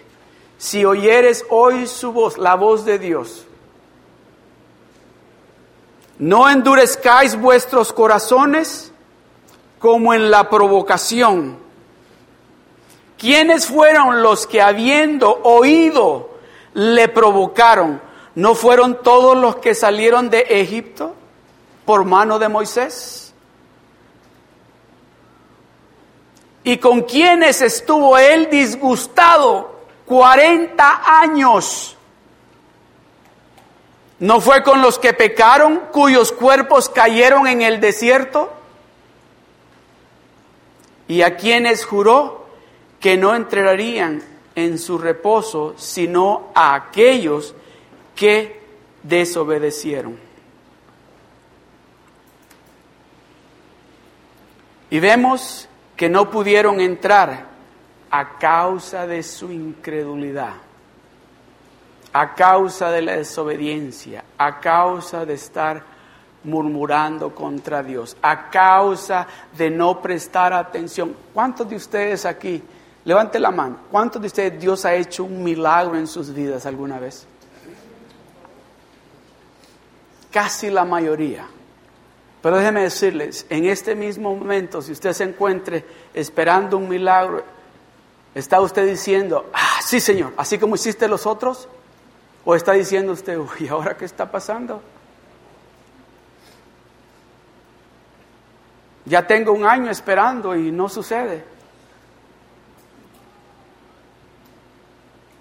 si oyeres hoy su voz, la voz de Dios, no endurezcáis vuestros corazones como en la provocación. ¿Quiénes fueron los que habiendo oído le provocaron? ¿No fueron todos los que salieron de Egipto? por mano de Moisés? ¿Y con quienes estuvo él disgustado 40 años? ¿No fue con los que pecaron, cuyos cuerpos cayeron en el desierto? ¿Y a quienes juró que no entrarían en su reposo, sino a aquellos que desobedecieron? Y vemos que no pudieron entrar a causa de su incredulidad, a causa de la desobediencia, a causa de estar murmurando contra Dios, a causa de no prestar atención. ¿Cuántos de ustedes aquí, levante la mano, cuántos de ustedes Dios ha hecho un milagro en sus vidas alguna vez? Casi la mayoría. Pero déjeme decirles, en este mismo momento, si usted se encuentre esperando un milagro, ¿está usted diciendo, ah, sí Señor, así como hiciste los otros? ¿O está diciendo usted, uy, ¿ahora qué está pasando? Ya tengo un año esperando y no sucede.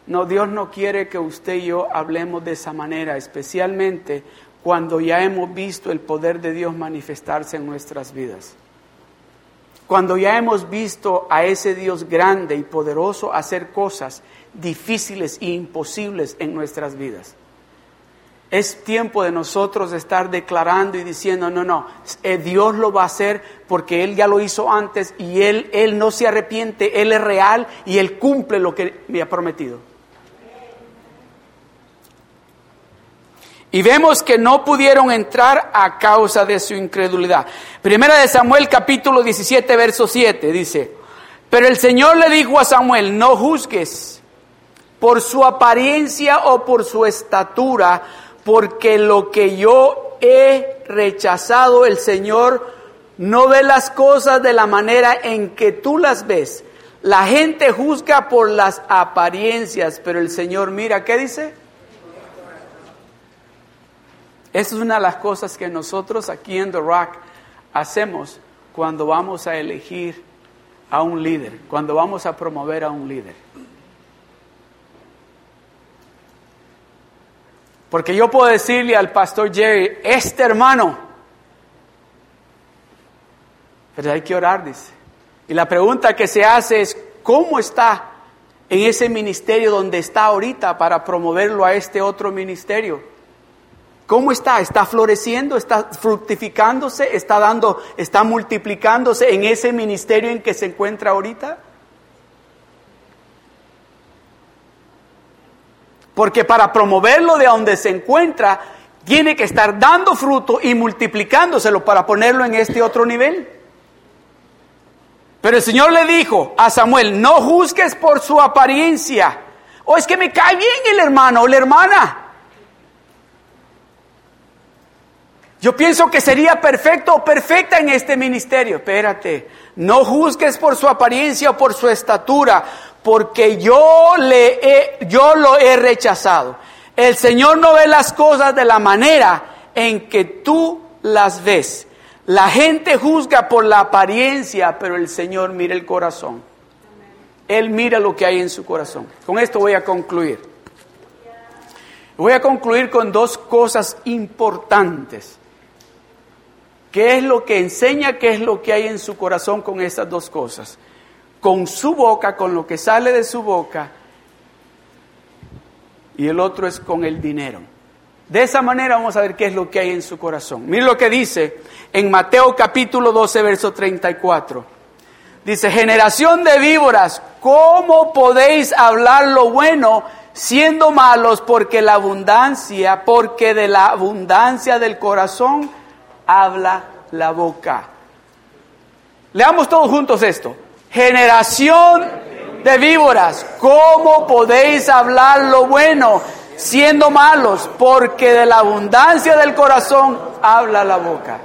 No, Dios no quiere que usted y yo hablemos de esa manera, especialmente cuando ya hemos visto el poder de Dios manifestarse en nuestras vidas. Cuando ya hemos visto a ese Dios grande y poderoso hacer cosas difíciles e imposibles en nuestras vidas. Es tiempo de nosotros estar declarando y diciendo, no, no, eh, Dios lo va a hacer porque Él ya lo hizo antes y Él, Él no se arrepiente, Él es real y Él cumple lo que me ha prometido. Y vemos que no pudieron entrar a causa de su incredulidad. Primera de Samuel capítulo 17, verso 7 dice, pero el Señor le dijo a Samuel, no juzgues por su apariencia o por su estatura, porque lo que yo he rechazado, el Señor no ve las cosas de la manera en que tú las ves. La gente juzga por las apariencias, pero el Señor mira, ¿qué dice? Esa es una de las cosas que nosotros aquí en The Rock hacemos cuando vamos a elegir a un líder, cuando vamos a promover a un líder. Porque yo puedo decirle al pastor Jerry, este hermano, pero hay que orar, dice. Y la pregunta que se hace es, ¿cómo está en ese ministerio donde está ahorita para promoverlo a este otro ministerio? ¿Cómo está? ¿Está floreciendo? ¿Está fructificándose? ¿Está dando, está multiplicándose en ese ministerio en que se encuentra ahorita? Porque para promoverlo de donde se encuentra, tiene que estar dando fruto y multiplicándoselo para ponerlo en este otro nivel. Pero el Señor le dijo a Samuel, no juzgues por su apariencia. O es que me cae bien el hermano o la hermana. Yo pienso que sería perfecto o perfecta en este ministerio. Espérate, no juzgues por su apariencia o por su estatura, porque yo, le he, yo lo he rechazado. El Señor no ve las cosas de la manera en que tú las ves. La gente juzga por la apariencia, pero el Señor mira el corazón. Él mira lo que hay en su corazón. Con esto voy a concluir. Voy a concluir con dos cosas importantes. ¿Qué es lo que enseña? ¿Qué es lo que hay en su corazón con estas dos cosas? Con su boca, con lo que sale de su boca, y el otro es con el dinero. De esa manera vamos a ver qué es lo que hay en su corazón. Mire lo que dice en Mateo capítulo 12, verso 34. Dice, generación de víboras, ¿cómo podéis hablar lo bueno siendo malos? Porque la abundancia, porque de la abundancia del corazón habla la boca. Leamos todos juntos esto. Generación de víboras, ¿cómo podéis hablar lo bueno siendo malos? Porque de la abundancia del corazón habla la boca.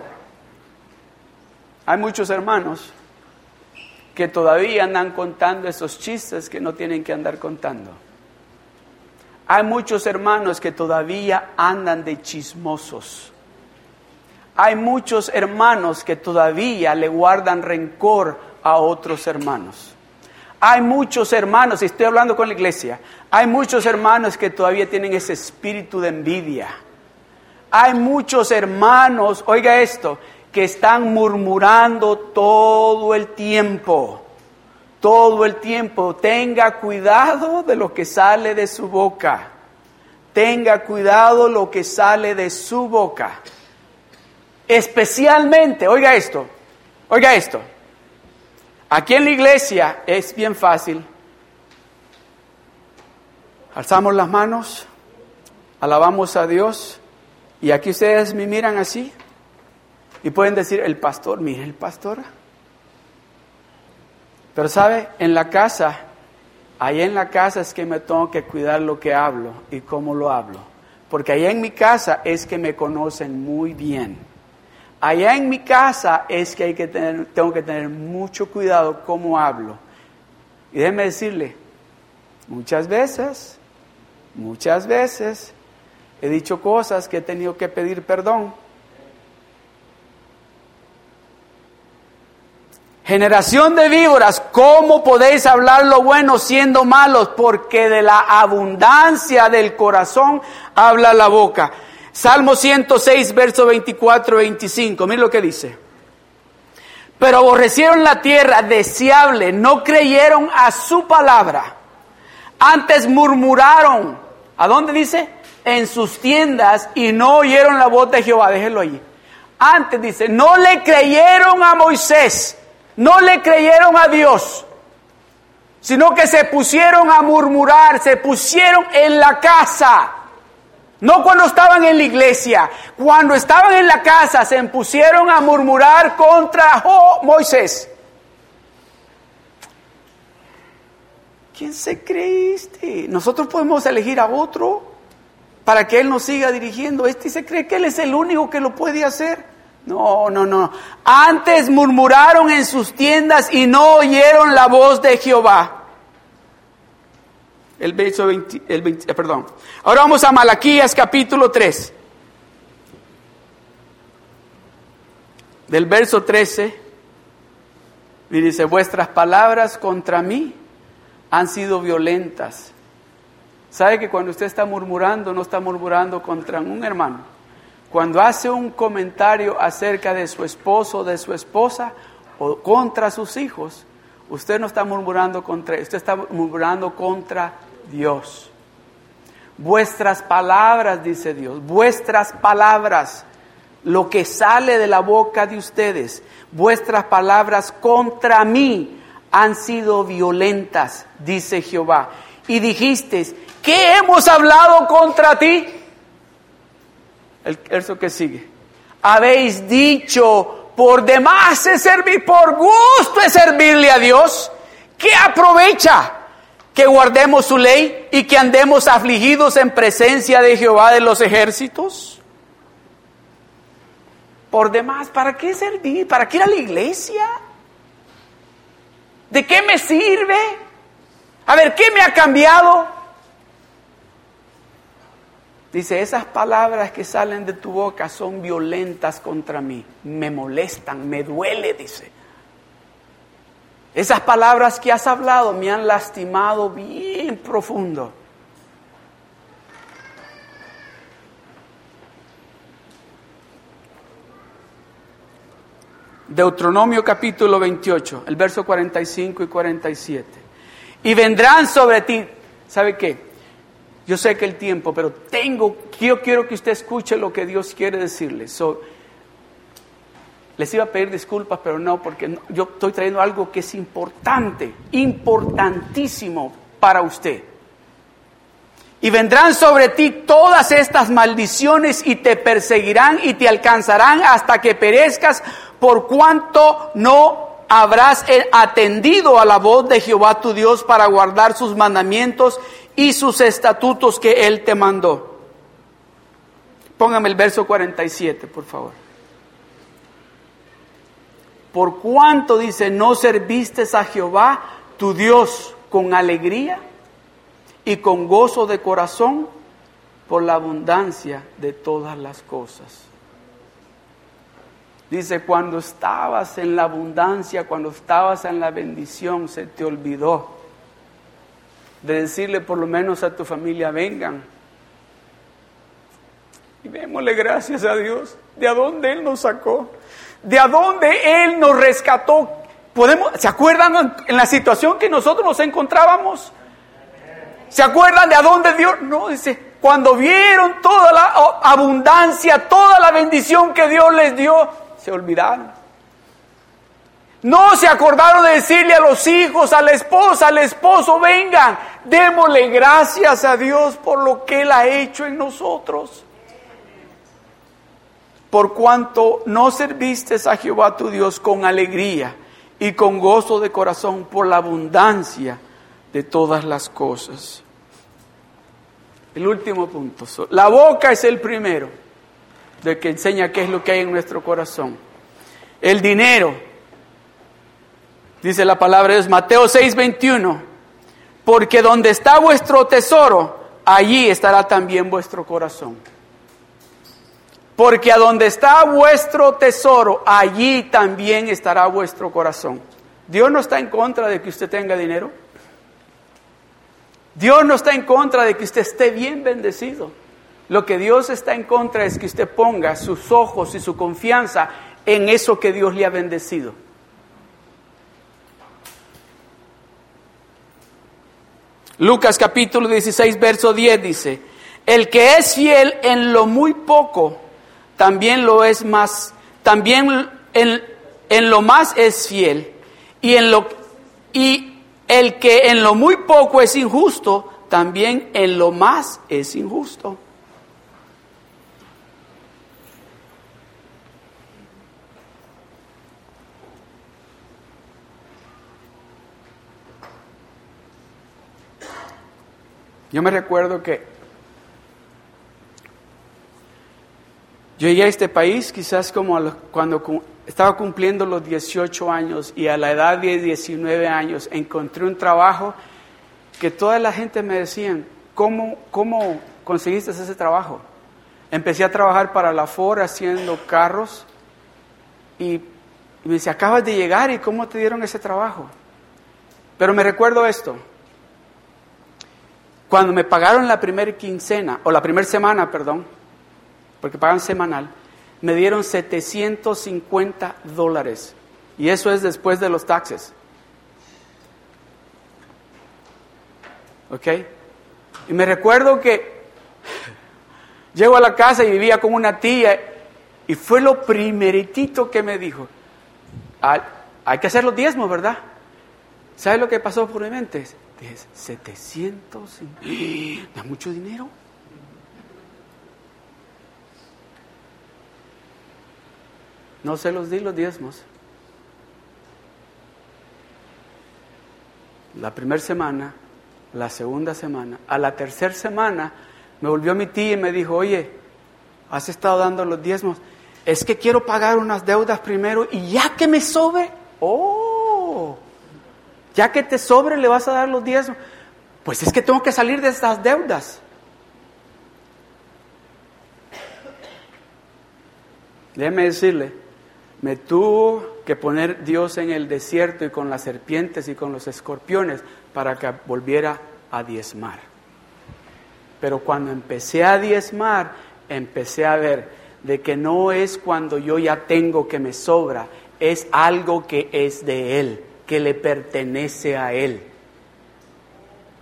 Hay muchos hermanos que todavía andan contando esos chistes que no tienen que andar contando. Hay muchos hermanos que todavía andan de chismosos. Hay muchos hermanos que todavía le guardan rencor a otros hermanos. Hay muchos hermanos, y estoy hablando con la iglesia, hay muchos hermanos que todavía tienen ese espíritu de envidia. Hay muchos hermanos, oiga esto, que están murmurando todo el tiempo. Todo el tiempo. Tenga cuidado de lo que sale de su boca. Tenga cuidado lo que sale de su boca. Especialmente, oiga esto, oiga esto. Aquí en la iglesia es bien fácil. Alzamos las manos, alabamos a Dios y aquí ustedes me miran así. Y pueden decir, el pastor, mire el pastor. Pero sabe, en la casa, ahí en la casa es que me tengo que cuidar lo que hablo y cómo lo hablo. Porque allá en mi casa es que me conocen muy bien. Allá en mi casa es que, hay que tener, tengo que tener mucho cuidado cómo hablo. Y déjeme decirle, muchas veces, muchas veces he dicho cosas que he tenido que pedir perdón Generación de víboras, ¿cómo podéis hablar lo bueno siendo malos? Porque de la abundancia del corazón habla la boca. Salmo 106, verso 24 25. Mira lo que dice. Pero aborrecieron la tierra deseable, no creyeron a su palabra. Antes murmuraron. ¿A dónde dice? En sus tiendas y no oyeron la voz de Jehová. Déjenlo allí. Antes dice, no le creyeron a Moisés no le creyeron a Dios, sino que se pusieron a murmurar, se pusieron en la casa. No cuando estaban en la iglesia, cuando estaban en la casa se pusieron a murmurar contra Moisés. ¿Quién se creíste? Nosotros podemos elegir a otro para que Él nos siga dirigiendo. Este se cree que Él es el único que lo puede hacer. No, no, no. Antes murmuraron en sus tiendas y no oyeron la voz de Jehová. El verso 20, el eh, perdón. Ahora vamos a Malaquías capítulo 3. Del verso 13. Y dice, vuestras palabras contra mí han sido violentas. ¿Sabe que cuando usted está murmurando, no está murmurando contra un hermano? Cuando hace un comentario acerca de su esposo de su esposa o contra sus hijos, usted no está murmurando contra, usted está murmurando contra Dios. Vuestras palabras, dice Dios, vuestras palabras, lo que sale de la boca de ustedes, vuestras palabras contra mí han sido violentas, dice Jehová. Y dijiste, ¿qué hemos hablado contra ti? El verso que sigue. Habéis dicho, por demás es servir, por gusto es servirle a Dios. ¿Qué aprovecha? Que guardemos su ley y que andemos afligidos en presencia de Jehová de los ejércitos. Por demás, ¿para qué servir? ¿Para qué ir a la iglesia? ¿De qué me sirve? A ver, ¿qué me ha cambiado? Dice, esas palabras que salen de tu boca son violentas contra mí, me molestan, me duele, dice. Esas palabras que has hablado me han lastimado bien profundo. Deuteronomio capítulo 28, el verso 45 y 47. Y vendrán sobre ti, ¿sabe qué? Yo sé que el tiempo, pero tengo, yo quiero que usted escuche lo que Dios quiere decirle. So, les iba a pedir disculpas, pero no, porque yo estoy trayendo algo que es importante, importantísimo para usted. Y vendrán sobre ti todas estas maldiciones y te perseguirán y te alcanzarán hasta que perezcas por cuanto no habrás atendido a la voz de Jehová tu Dios para guardar sus mandamientos y sus estatutos que Él te mandó. Póngame el verso 47, por favor. Por cuanto dice, no serviste a Jehová tu Dios con alegría y con gozo de corazón por la abundancia de todas las cosas. Dice, cuando estabas en la abundancia, cuando estabas en la bendición, se te olvidó de decirle por lo menos a tu familia, vengan. Y démosle gracias a Dios de a dónde Él nos sacó, de a dónde Él nos rescató. Podemos, ¿Se acuerdan en la situación que nosotros nos encontrábamos? ¿Se acuerdan de a dónde Dios? No, dice, cuando vieron toda la abundancia, toda la bendición que Dios les dio, se olvidaron. No se acordaron de decirle a los hijos, a la esposa, al esposo, vengan, démosle gracias a Dios por lo que Él ha hecho en nosotros. Por cuanto no serviste a Jehová tu Dios con alegría y con gozo de corazón por la abundancia de todas las cosas. El último punto. La boca es el primero de que enseña qué es lo que hay en nuestro corazón. El dinero. Dice la palabra de Dios, Mateo 6:21. Porque donde está vuestro tesoro, allí estará también vuestro corazón. Porque a donde está vuestro tesoro, allí también estará vuestro corazón. Dios no está en contra de que usted tenga dinero. Dios no está en contra de que usted esté bien bendecido. Lo que Dios está en contra es que usted ponga sus ojos y su confianza en eso que Dios le ha bendecido. Lucas capítulo 16, verso 10 dice, el que es fiel en lo muy poco, también lo es más, también en, en lo más es fiel, y en lo, y el que en lo muy poco es injusto, también en lo más es injusto. Yo me recuerdo que yo llegué a este país quizás como cuando estaba cumpliendo los 18 años y a la edad de 19 años encontré un trabajo que toda la gente me decían, ¿cómo, cómo conseguiste ese trabajo? Empecé a trabajar para la Ford haciendo carros y, me dice, acabas de llegar y ¿cómo te dieron ese trabajo? Pero me recuerdo esto, cuando me pagaron la primera quincena, o la primera semana, perdón, porque pagan semanal, me dieron 750 dólares. Y eso es después de los taxes. ¿Ok? Y me recuerdo que llego a la casa y vivía con una tía y fue lo primeritito que me dijo. Hay que hacer los diezmos, ¿verdad? ¿Sabes lo que pasó por mi mente? Dije, 700, da mucho dinero. No se los di los diezmos. La primera semana, la segunda semana, a la tercera semana me volvió mi tía y me dijo, oye, has estado dando los diezmos, es que quiero pagar unas deudas primero y ya que me sobre, oh, ya que te sobre le vas a dar los diezmos, pues es que tengo que salir de estas deudas. Déjeme decirle, me tuvo que poner Dios en el desierto y con las serpientes y con los escorpiones para que volviera a diezmar. Pero cuando empecé a diezmar, empecé a ver de que no es cuando yo ya tengo que me sobra, es algo que es de Él, que le pertenece a Él.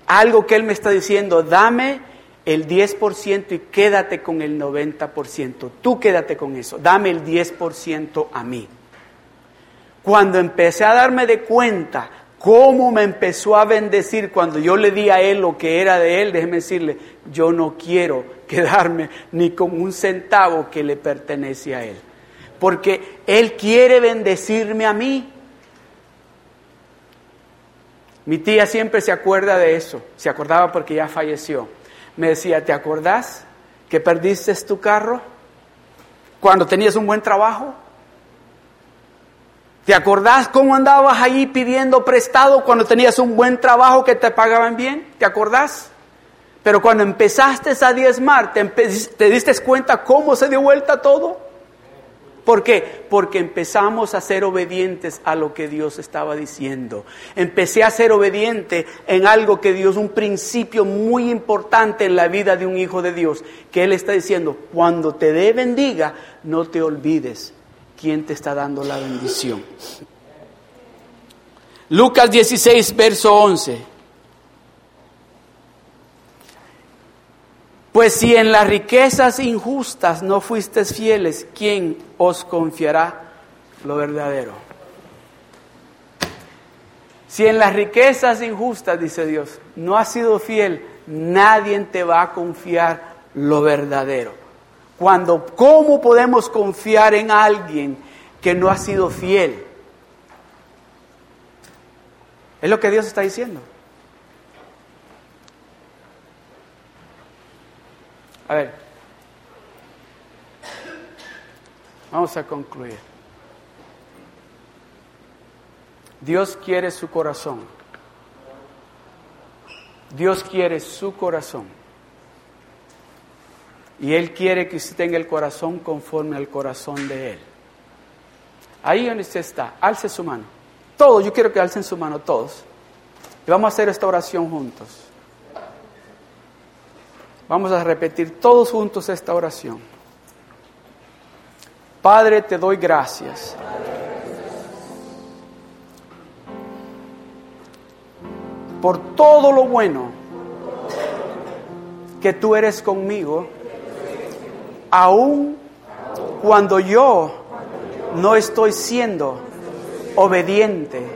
Algo que Él me está diciendo, dame el 10% y quédate con el 90%. Tú quédate con eso, dame el 10% a mí. Cuando empecé a darme de cuenta cómo me empezó a bendecir cuando yo le di a Él lo que era de Él, déjeme decirle, yo no quiero quedarme ni con un centavo que le pertenece a Él. Porque Él quiere bendecirme a mí. Mi tía siempre se acuerda de eso, se acordaba porque ya falleció. Me decía, ¿te acordás que perdiste tu carro cuando tenías un buen trabajo? ¿Te acordás cómo andabas ahí pidiendo prestado cuando tenías un buen trabajo que te pagaban bien? ¿Te acordás? Pero cuando empezaste a diezmar, ¿te, te diste cuenta cómo se dio vuelta todo? ¿Por qué? Porque empezamos a ser obedientes a lo que Dios estaba diciendo. Empecé a ser obediente en algo que Dios, un principio muy importante en la vida de un hijo de Dios, que Él está diciendo, cuando te dé bendiga, no te olvides quién te está dando la bendición. Lucas 16, verso 11. Pues si en las riquezas injustas no fuisteis fieles, ¿quién os confiará lo verdadero? Si en las riquezas injustas, dice Dios, no has sido fiel, nadie te va a confiar lo verdadero. Cuando, ¿cómo podemos confiar en alguien que no ha sido fiel? Es lo que Dios está diciendo. A ver, vamos a concluir. Dios quiere su corazón. Dios quiere su corazón. Y Él quiere que usted tenga el corazón conforme al corazón de Él. Ahí donde usted está, alce su mano. Todos, yo quiero que alcen su mano, todos. Y vamos a hacer esta oración juntos. Vamos a repetir todos juntos esta oración. Padre, te doy gracias. Por todo lo bueno que tú eres conmigo, aun cuando yo no estoy siendo obediente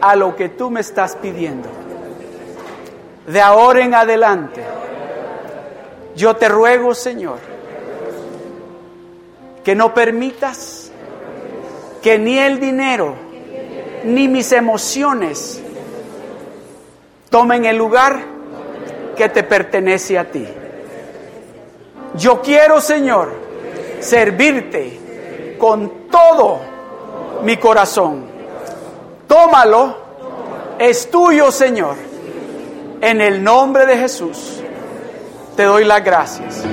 a lo que tú me estás pidiendo. De ahora en adelante yo te ruego, Señor, que no permitas que ni el dinero ni mis emociones tomen el lugar que te pertenece a ti. Yo quiero, Señor, servirte con todo mi corazón. Tómalo, es tuyo, Señor, en el nombre de Jesús. Te doy las gracias.